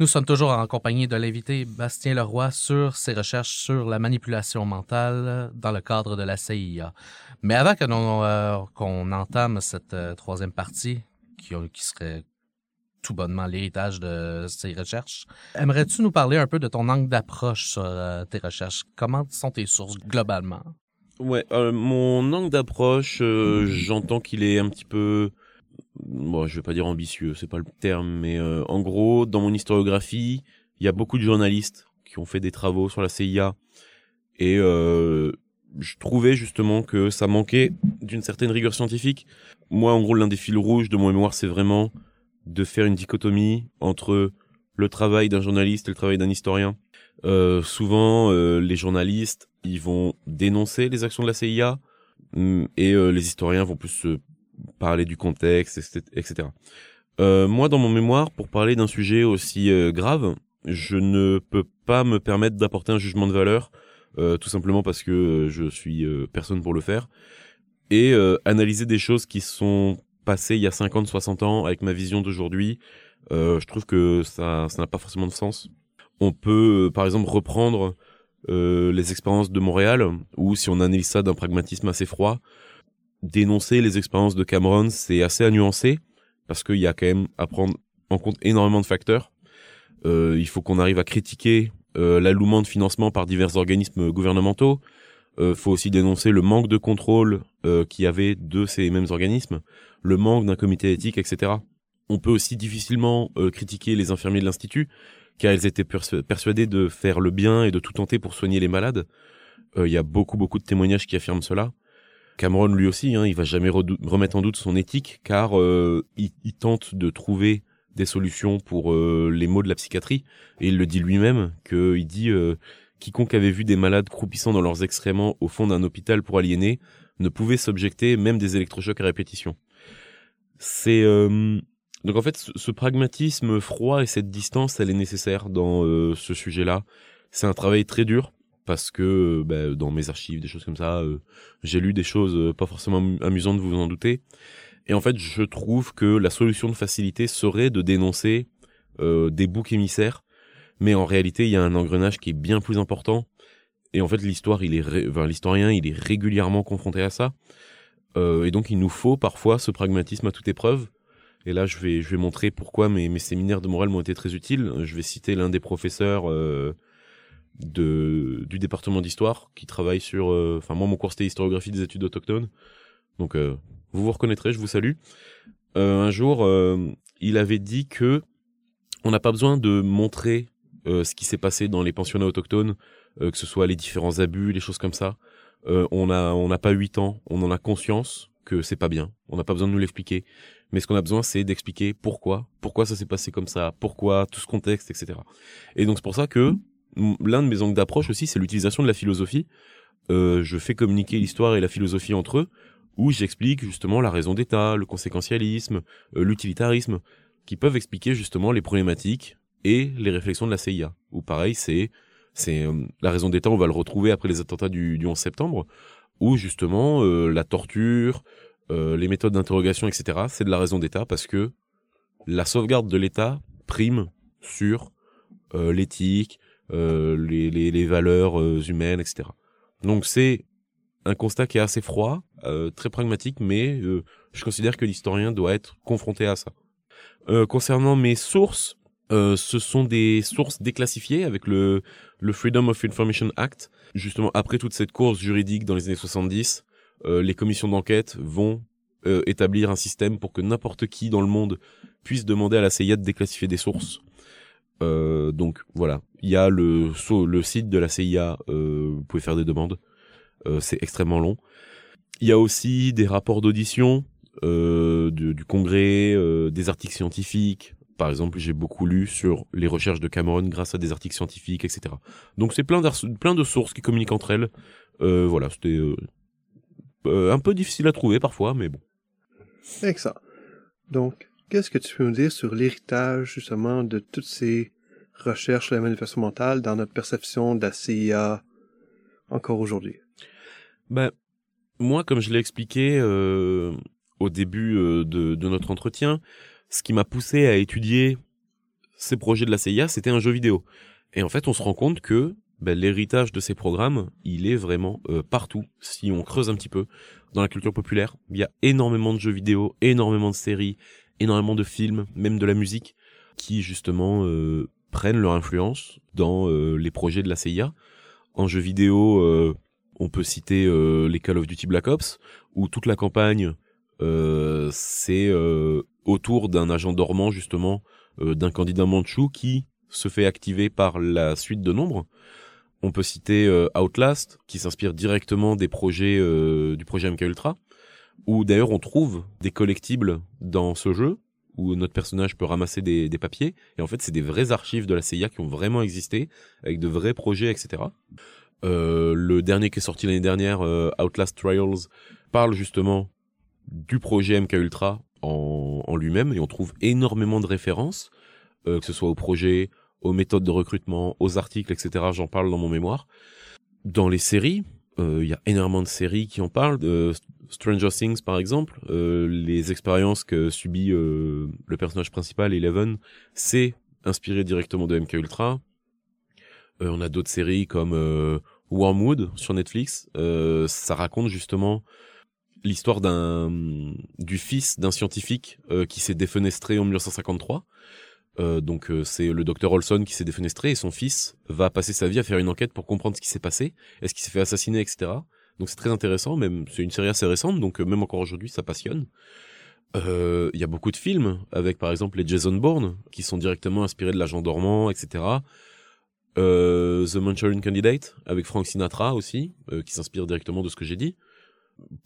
[SPEAKER 1] Nous sommes toujours en compagnie de l'invité Bastien Leroy sur ses recherches sur la manipulation mentale dans le cadre de la CIA. Mais avant euh, qu'on entame cette euh, troisième partie, qui, qui serait tout bonnement l'héritage de ces recherches, aimerais-tu nous parler un peu de ton angle d'approche sur euh, tes recherches? Comment sont tes sources globalement?
[SPEAKER 3] Ouais, euh, mon angle d'approche, euh, j'entends qu'il est un petit peu, bon, je vais pas dire ambitieux, c'est pas le terme, mais en gros, dans mon historiographie, il y a beaucoup de journalistes qui ont fait des travaux sur la CIA et je trouvais justement que ça manquait d'une certaine rigueur scientifique. Moi, en gros, l'un des fils rouges de mon mémoire, c'est vraiment de faire une dichotomie entre le travail d'un journaliste et le travail d'un historien. Euh, souvent, euh, les journalistes, ils vont dénoncer les actions de la CIA hum, et euh, les historiens vont plus parler du contexte, etc. Euh, moi, dans mon mémoire, pour parler d'un sujet aussi euh, grave, je ne peux pas me permettre d'apporter un jugement de valeur, euh, tout simplement parce que je suis personne pour le faire, et analyser des choses qui sont passées il y a 50, 60 ans avec ma vision d'aujourd'hui, euh, je trouve que ça n'a pas forcément de sens. On peut, euh, par exemple, reprendre euh, les expériences de Montréal, ou si on analyse ça d'un pragmatisme assez froid, dénoncer les expériences de Cameron, c'est assez à nuancer, parce qu'il y a quand même à prendre en compte énormément de facteurs. Il faut qu'on arrive à critiquer l'allouement de financement par divers organismes gouvernementaux. Euh, faut aussi dénoncer le manque de contrôle euh, qu'il y avait de ces mêmes organismes, le manque d'un comité éthique, etc. On peut aussi difficilement euh, critiquer les infirmiers de l'institut, car ils étaient persuadés de faire le bien et de tout tenter pour soigner les malades. Il y a beaucoup beaucoup de témoignages qui affirment cela. Cameron lui aussi, hein, il va jamais remettre en doute son éthique, car il, il, tente de trouver des solutions pour les maux de la psychiatrie, et il le dit lui-même, qu'il dit quiconque avait vu des malades croupissant dans leurs excréments au fond d'un hôpital pour aliéner ne pouvait s'objecter même des électrochocs à répétition. C'est euh, donc en fait ce, pragmatisme froid et cette distance, elle est nécessaire dans euh, ce sujet-là. C'est un travail très dur parce que bah, dans mes archives, des choses comme ça, euh, j'ai lu des choses pas forcément amusantes, vous vous en doutez. Et en fait, je trouve que la solution de facilité serait de dénoncer des boucs émissaires mais en réalité, il y a un engrenage qui est bien plus important. Et en fait, l'histoire, il est, l'historien, il est régulièrement confronté à ça. Euh, et donc, il nous faut parfois ce pragmatisme à toute épreuve. Et là, je vais, je vais montrer pourquoi mes, séminaires de morale m'ont été très utiles. Je vais citer l'un des professeurs euh, de, du département d'histoire qui travaille sur. Euh, enfin, moi, mon cours c'était historiographie des études autochtones. Donc, vous vous reconnaîtrez, je vous salue. un jour, il avait dit que on n'a pas besoin de montrer euh, ce qui s'est passé dans les pensionnats autochtones, euh, que ce soit les différents abus, les choses comme ça. Euh, on a on n'a pas huit ans, on en a conscience que c'est pas bien. On n'a pas besoin de nous l'expliquer. Mais ce qu'on a besoin, c'est d'expliquer pourquoi, pourquoi ça s'est passé comme ça, pourquoi tout ce contexte, etc. Et donc c'est pour ça que l'un de mes angles d'approche aussi, c'est l'utilisation de la philosophie. Je fais communiquer l'histoire et la philosophie entre eux, où j'explique justement la raison d'État, le conséquentialisme, l'utilitarisme, qui peuvent expliquer justement les problématiques et les réflexions de la CIA. Ou pareil, c'est c'est euh, la raison d'État, on va le retrouver après les attentats du, du 11 septembre, où justement euh, la torture, euh, les méthodes d'interrogation, etc., c'est de la raison d'État parce que la sauvegarde de l'État prime sur l'éthique, les, les, les, valeurs humaines, etc. Donc c'est un constat qui est assez froid, très pragmatique, mais je considère que l'historien doit être confronté à ça. concernant mes sources, euh, ce sont des sources déclassifiées avec le, Freedom of Information Act. Justement, après toute cette course juridique dans les années 70, euh, les commissions d'enquête vont euh, établir un système pour que n'importe qui dans le monde puisse demander à la CIA de déclassifier des sources. donc voilà, il y a le, site de la CIA, vous pouvez faire des demandes, c'est extrêmement long. Il y a aussi des rapports d'audition du Congrès, des articles scientifiques, par exemple, j'ai beaucoup lu sur les recherches de Cameron grâce à des articles scientifiques, etc. Donc c'est plein, plein de sources qui communiquent entre elles. Euh, voilà, c'était euh, euh, un peu difficile à trouver parfois, mais bon.
[SPEAKER 2] Excellent. Donc, qu'est-ce que tu peux me dire sur l'héritage justement de toutes ces recherches sur la manifestation mentale dans notre perception de la CIA encore aujourd'hui?
[SPEAKER 3] Ben, moi, comme je l'ai expliqué au début de, de, notre entretien, ce qui m'a poussé à étudier ces projets de la CIA, c'était un jeu vidéo. Et en fait, on se rend compte que ben, l'héritage de ces programmes, il est vraiment euh, partout. Si on creuse un petit peu dans la culture populaire, il y a énormément de jeux vidéo, énormément de séries, énormément de films, même de la musique, qui justement euh, prennent leur influence dans euh, les projets de la CIA. En jeu vidéo, on peut citer les Call of Duty Black Ops, où toute la campagne, c'est autour d'un agent dormant justement euh, d'un candidat manchou qui se fait activer par la suite de nombres. On peut citer euh, Outlast qui s'inspire directement des projets euh, du projet MK Ultra où d'ailleurs on trouve des collectibles dans ce jeu où notre personnage peut ramasser des papiers et en fait c'est des vraies archives de la CIA qui ont vraiment existé avec de vrais projets etc. le dernier qui est sorti l'année dernière, Outlast Trials, parle justement du projet MK Ultra en, lui-même et on trouve énormément de références, euh, que ce soit au projet, aux méthodes de recrutement, aux articles, etc. J'en parle dans mon mémoire. Dans les séries, euh, il y a énormément de séries qui en parlent. De Stranger Things, par exemple, euh, les expériences que subit le personnage principal, Eleven, c'est inspiré directement de MK Ultra. on a d'autres séries comme Wormwood sur Netflix. ça raconte justement l'histoire d'un du fils d'un scientifique euh, qui s'est défenestré en 1953. Euh, donc euh, c'est le docteur Olson qui s'est défenestré et son fils va passer sa vie à faire une enquête pour comprendre ce qui s'est passé, est-ce qu'il s'est fait assassiner, etc. Donc c'est très intéressant, même c'est une série assez récente, donc euh, même encore aujourd'hui ça passionne. Il y a beaucoup de films avec par exemple les Jason Bourne qui sont directement inspirés de l'agent dormant, etc. The Manchurian Candidate avec Frank Sinatra aussi, qui s'inspire directement de ce que j'ai dit.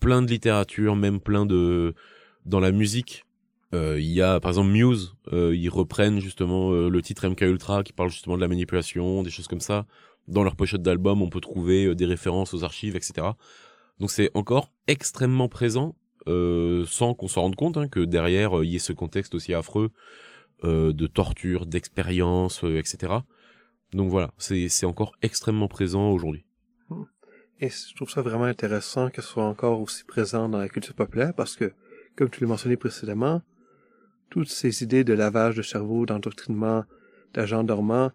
[SPEAKER 3] Plein de littérature, même plein de dans la musique. Euh, Il y a par exemple Muse, euh, ils reprennent justement euh, le titre MK Ultra qui parle justement de la manipulation, des choses comme ça. Dans leur pochette d'album, on peut trouver euh, des références aux archives, etc. Donc c'est encore extrêmement présent, sans qu'on s'en rende compte hein, que derrière il y ait ce contexte aussi affreux de torture, d'expérience, etc. Donc voilà, c'est encore extrêmement présent aujourd'hui.
[SPEAKER 2] Et je trouve ça vraiment intéressant que ce soit encore aussi présent dans la culture populaire parce que, comme tu l'as mentionné précédemment, toutes ces idées de lavage de cerveau, d'endoctrinement, d'agents dormants,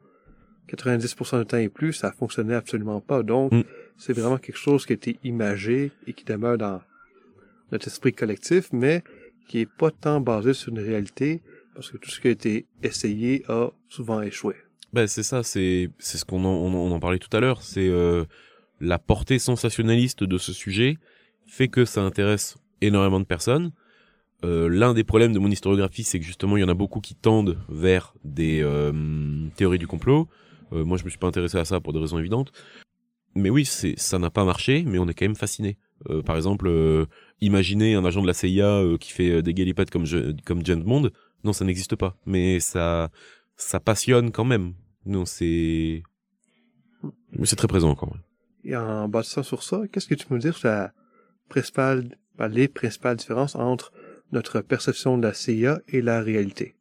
[SPEAKER 2] 90% du temps et plus, ça fonctionnait absolument pas. Donc,
[SPEAKER 3] Mm.
[SPEAKER 2] c'est vraiment quelque chose qui a été imagé et qui demeure dans notre esprit collectif, mais qui est pas tant basé sur une réalité parce que tout ce qui a été essayé a souvent échoué.
[SPEAKER 3] Ben c'est ça, c'est c'est ce qu'on en, on, en- on en parlait tout à l'heure, c'est euh, la portée sensationnaliste de ce sujet fait que ça intéresse énormément de personnes. Euh, L'un des problèmes de mon historiographie, c'est que justement, il y en a beaucoup qui tendent vers des euh, théories du complot. Euh, moi, je me suis pas intéressé à ça pour des raisons évidentes. Mais oui, ça n'a pas marché, mais on est quand même fasciné. Par exemple, imaginez un agent de la CIA qui fait des galipettes comme James Bond. Non, ça n'existe pas. Mais ça ça passionne quand même. Non, c'est c'est très présent quand même.
[SPEAKER 2] Et en bâtissant sur ça, qu'est-ce que tu peux me dire sur la principale, ben, les principales différences entre notre perception de la CIA et la réalité?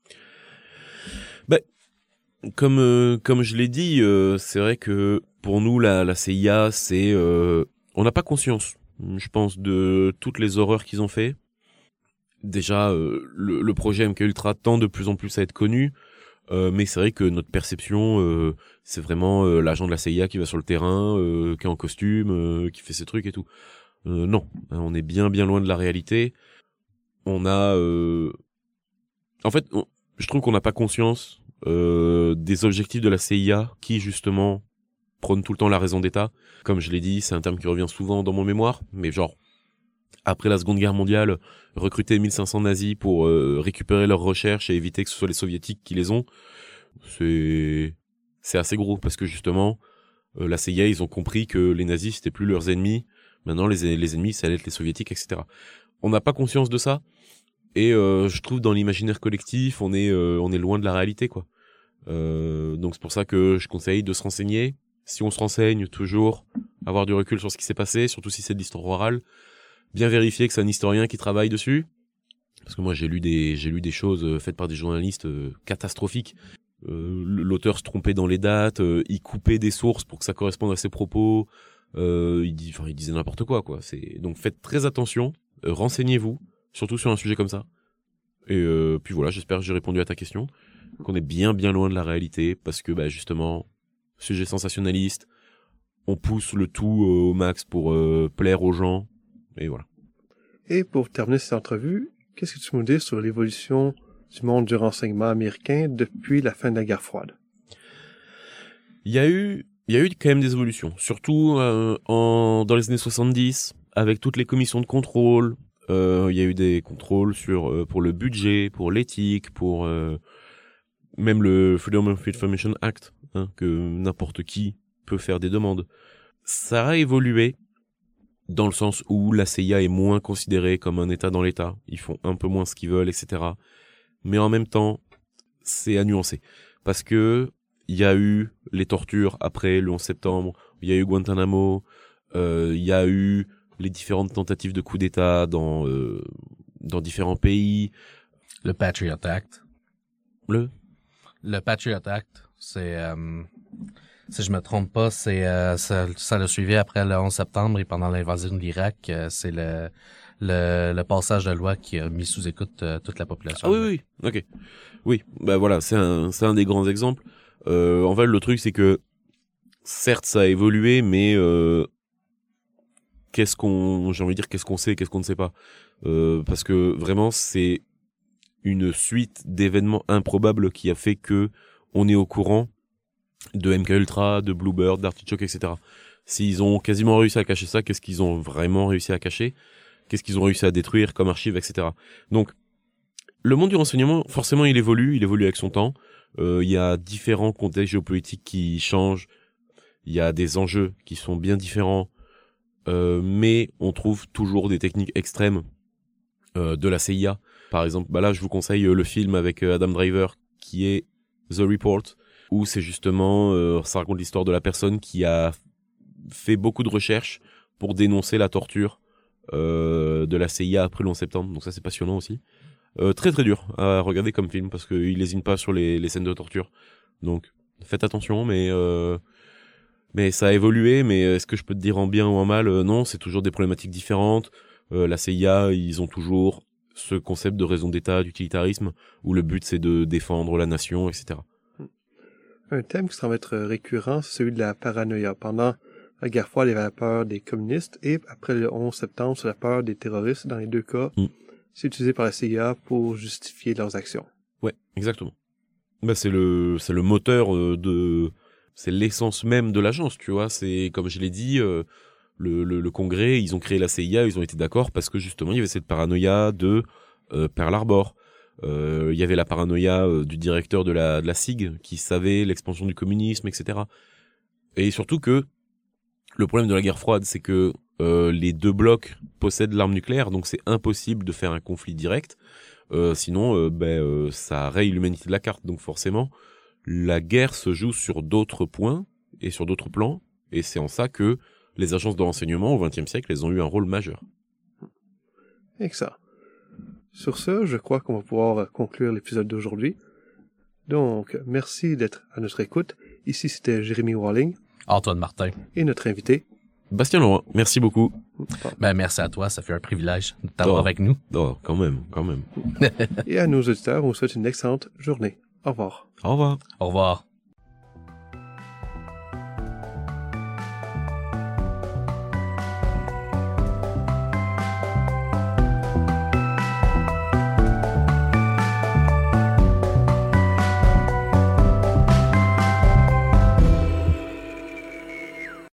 [SPEAKER 3] Comme euh, comme je l'ai dit, euh, c'est vrai que pour nous la CIA, c'est euh, on n'a pas conscience, je pense, de toutes les horreurs qu'ils ont fait. Déjà, le, projet MK Ultra tend de plus en plus à être connu, euh, mais c'est vrai que notre perception, euh, c'est vraiment euh, l'agent de la CIA qui va sur le terrain, euh, qui est en costume, euh, qui fait ses trucs et tout. Euh, non, on est bien bien loin de la réalité. On a, en fait, je trouve qu'on n'a pas conscience des objectifs de la CIA qui justement prônent tout le temps la raison d'État. Comme je l'ai dit, c'est un terme qui revient souvent dans mon mémoire, mais genre après la Seconde Guerre mondiale, recruter 1500 nazis pour euh, récupérer leurs recherches et éviter que ce soit les soviétiques qui les ont, c'est assez gros parce que justement euh, la CIA ils ont compris que les nazis c'était plus leurs ennemis, maintenant les ennemis ça allait être les soviétiques etc. On n'a pas conscience de ça et euh, je trouve dans l'imaginaire collectif on est on est loin de la réalité quoi. Donc c'est pour ça que je conseille de se renseigner. Si on se renseigne toujours, avoir du recul sur ce qui s'est passé, surtout si c'est de l'histoire orale, bien vérifier que c'est un historien qui travaille dessus. Parce que moi j'ai lu des j'ai lu des choses euh, faites par des journalistes euh, catastrophiques. Euh, L'auteur se trompait dans les dates, il coupait des sources pour que ça corresponde à ses propos. Il, dit, enfin, il disait n'importe quoi quoi. C'est donc faites très attention, renseignez-vous, surtout sur un sujet comme ça. Et puis voilà, j'espère que j'ai répondu à ta question, qu'on est bien bien loin de la réalité parce que bah justement sujet sensationnaliste, on pousse le tout au max pour plaire aux gens et voilà.
[SPEAKER 2] Et pour terminer cette entrevue, qu'est-ce que tu peux me dire sur l'évolution du monde du renseignement américain depuis la fin de la guerre froide?
[SPEAKER 3] Il y a eu, il y a eu quand même des évolutions, surtout euh, en, dans les années 70, avec toutes les commissions de contrôle. euh, il y a eu des contrôles sur euh, pour le budget, pour l'éthique, pour même le Freedom of Information Act, hein, que n'importe qui peut faire des demandes. Ça a évolué dans le sens où la CIA est moins considérée comme un État dans l'État. Ils font un peu moins ce qu'ils veulent, etc. Mais en même temps, c'est à nuancer parce que il y a eu les tortures après le 11 septembre, il y a eu Guantanamo, euh, il y a eu les différentes tentatives de coup d'État dans euh, dans différents pays.
[SPEAKER 1] Le Patriot Act.
[SPEAKER 3] Le?
[SPEAKER 1] Le Patriot Act, c'est, euh, si je me trompe pas, c'est euh, ça, ça l'a suivi après le 11 septembre et pendant l'invasion de l'Irak. euh, c'est le, le le passage de loi qui a mis sous écoute euh, toute la population.
[SPEAKER 3] Ah oui, oui, ok. Oui, bah voilà, c'est un, c'est un des grands exemples. Euh, en fait, le truc, c'est que, certes, ça a évolué, mais euh, qu'est-ce qu'on, j'ai envie de dire, qu'est-ce qu'on sait, qu'est-ce qu'on ne sait pas. Euh, parce que vraiment, c'est une suite d'événements improbables qui a fait que on est au courant de MK Ultra, de Bluebird, d'Artichoke, etc. S'ils ont quasiment réussi à cacher ça, qu'est-ce qu'ils ont vraiment réussi à cacher? Qu'est-ce qu'ils ont réussi à détruire comme archive, etc. Donc, le monde du renseignement, forcément, il évolue, il évolue avec son temps. Euh, il y a différents contextes géopolitiques qui changent. Il y a des enjeux qui sont bien différents. Euh, mais on trouve toujours des techniques extrêmes euh, de la CIA. Par exemple, bah là, je vous conseille le film avec Adam Driver qui est The Report, où c'est justement, ça raconte l'histoire de la personne qui a fait beaucoup de recherches pour dénoncer la torture de la CIA après le 11 septembre. Donc ça, c'est passionnant aussi. Euh, très très dur à regarder comme film parce qu'il lésine pas sur les, les, scènes de torture. Donc faites attention, mais euh, mais ça a évolué. Mais est-ce que je peux te dire en bien ou en mal? Euh, Non, c'est toujours des problématiques différentes. la CIA, ils ont toujours ce concept de raison d'État, d'utilitarisme, où le but c'est de défendre la nation, etc.
[SPEAKER 2] Un thème qui semble être récurrent, c'est celui de la paranoïa. Pendant la guerre froide, il y avait la peur des communistes, et après le 11 septembre, c'est la peur des terroristes. Dans les deux cas, mm c'est utilisé par la CIA pour justifier leurs actions.
[SPEAKER 3] Ouais, exactement. Bah c'est le c'est le moteur euh, de c'est l'essence même de l'agence, tu vois. C'est comme je l'ai dit, euh, le, le, le, Congrès, ils ont créé la CIA, ils ont été d'accord parce que justement il y avait cette paranoïa de euh, Pearl Harbor. Il y avait la paranoïa du directeur de la, de la SIG qui savait l'expansion du communisme, etc. Et surtout que le problème de la guerre froide, c'est que euh, les deux blocs possèdent l'arme nucléaire, donc c'est impossible de faire un conflit direct. Euh, sinon, euh, ben, ça raye l'humanité de la carte. Donc forcément, la guerre se joue sur d'autres points et sur d'autres plans, et c'est en ça que les agences de renseignement au XXe siècle, elles ont eu un rôle majeur.
[SPEAKER 2] Et que ça. Sur ce, je crois qu'on va pouvoir conclure l'épisode d'aujourd'hui. Donc, merci d'être à notre écoute. Ici, c'était Jérémy Walling.
[SPEAKER 1] Antoine Martin.
[SPEAKER 2] Et notre invité,
[SPEAKER 3] Bastien Laurent, merci beaucoup.
[SPEAKER 1] Ben, merci à toi, ça fait un privilège de t'avoir
[SPEAKER 3] oh.
[SPEAKER 1] avec nous.
[SPEAKER 3] Oh, quand même, quand même.
[SPEAKER 2] Et à nos auditeurs, on vous souhaite une excellente journée. Au revoir.
[SPEAKER 3] Au revoir.
[SPEAKER 1] Au revoir.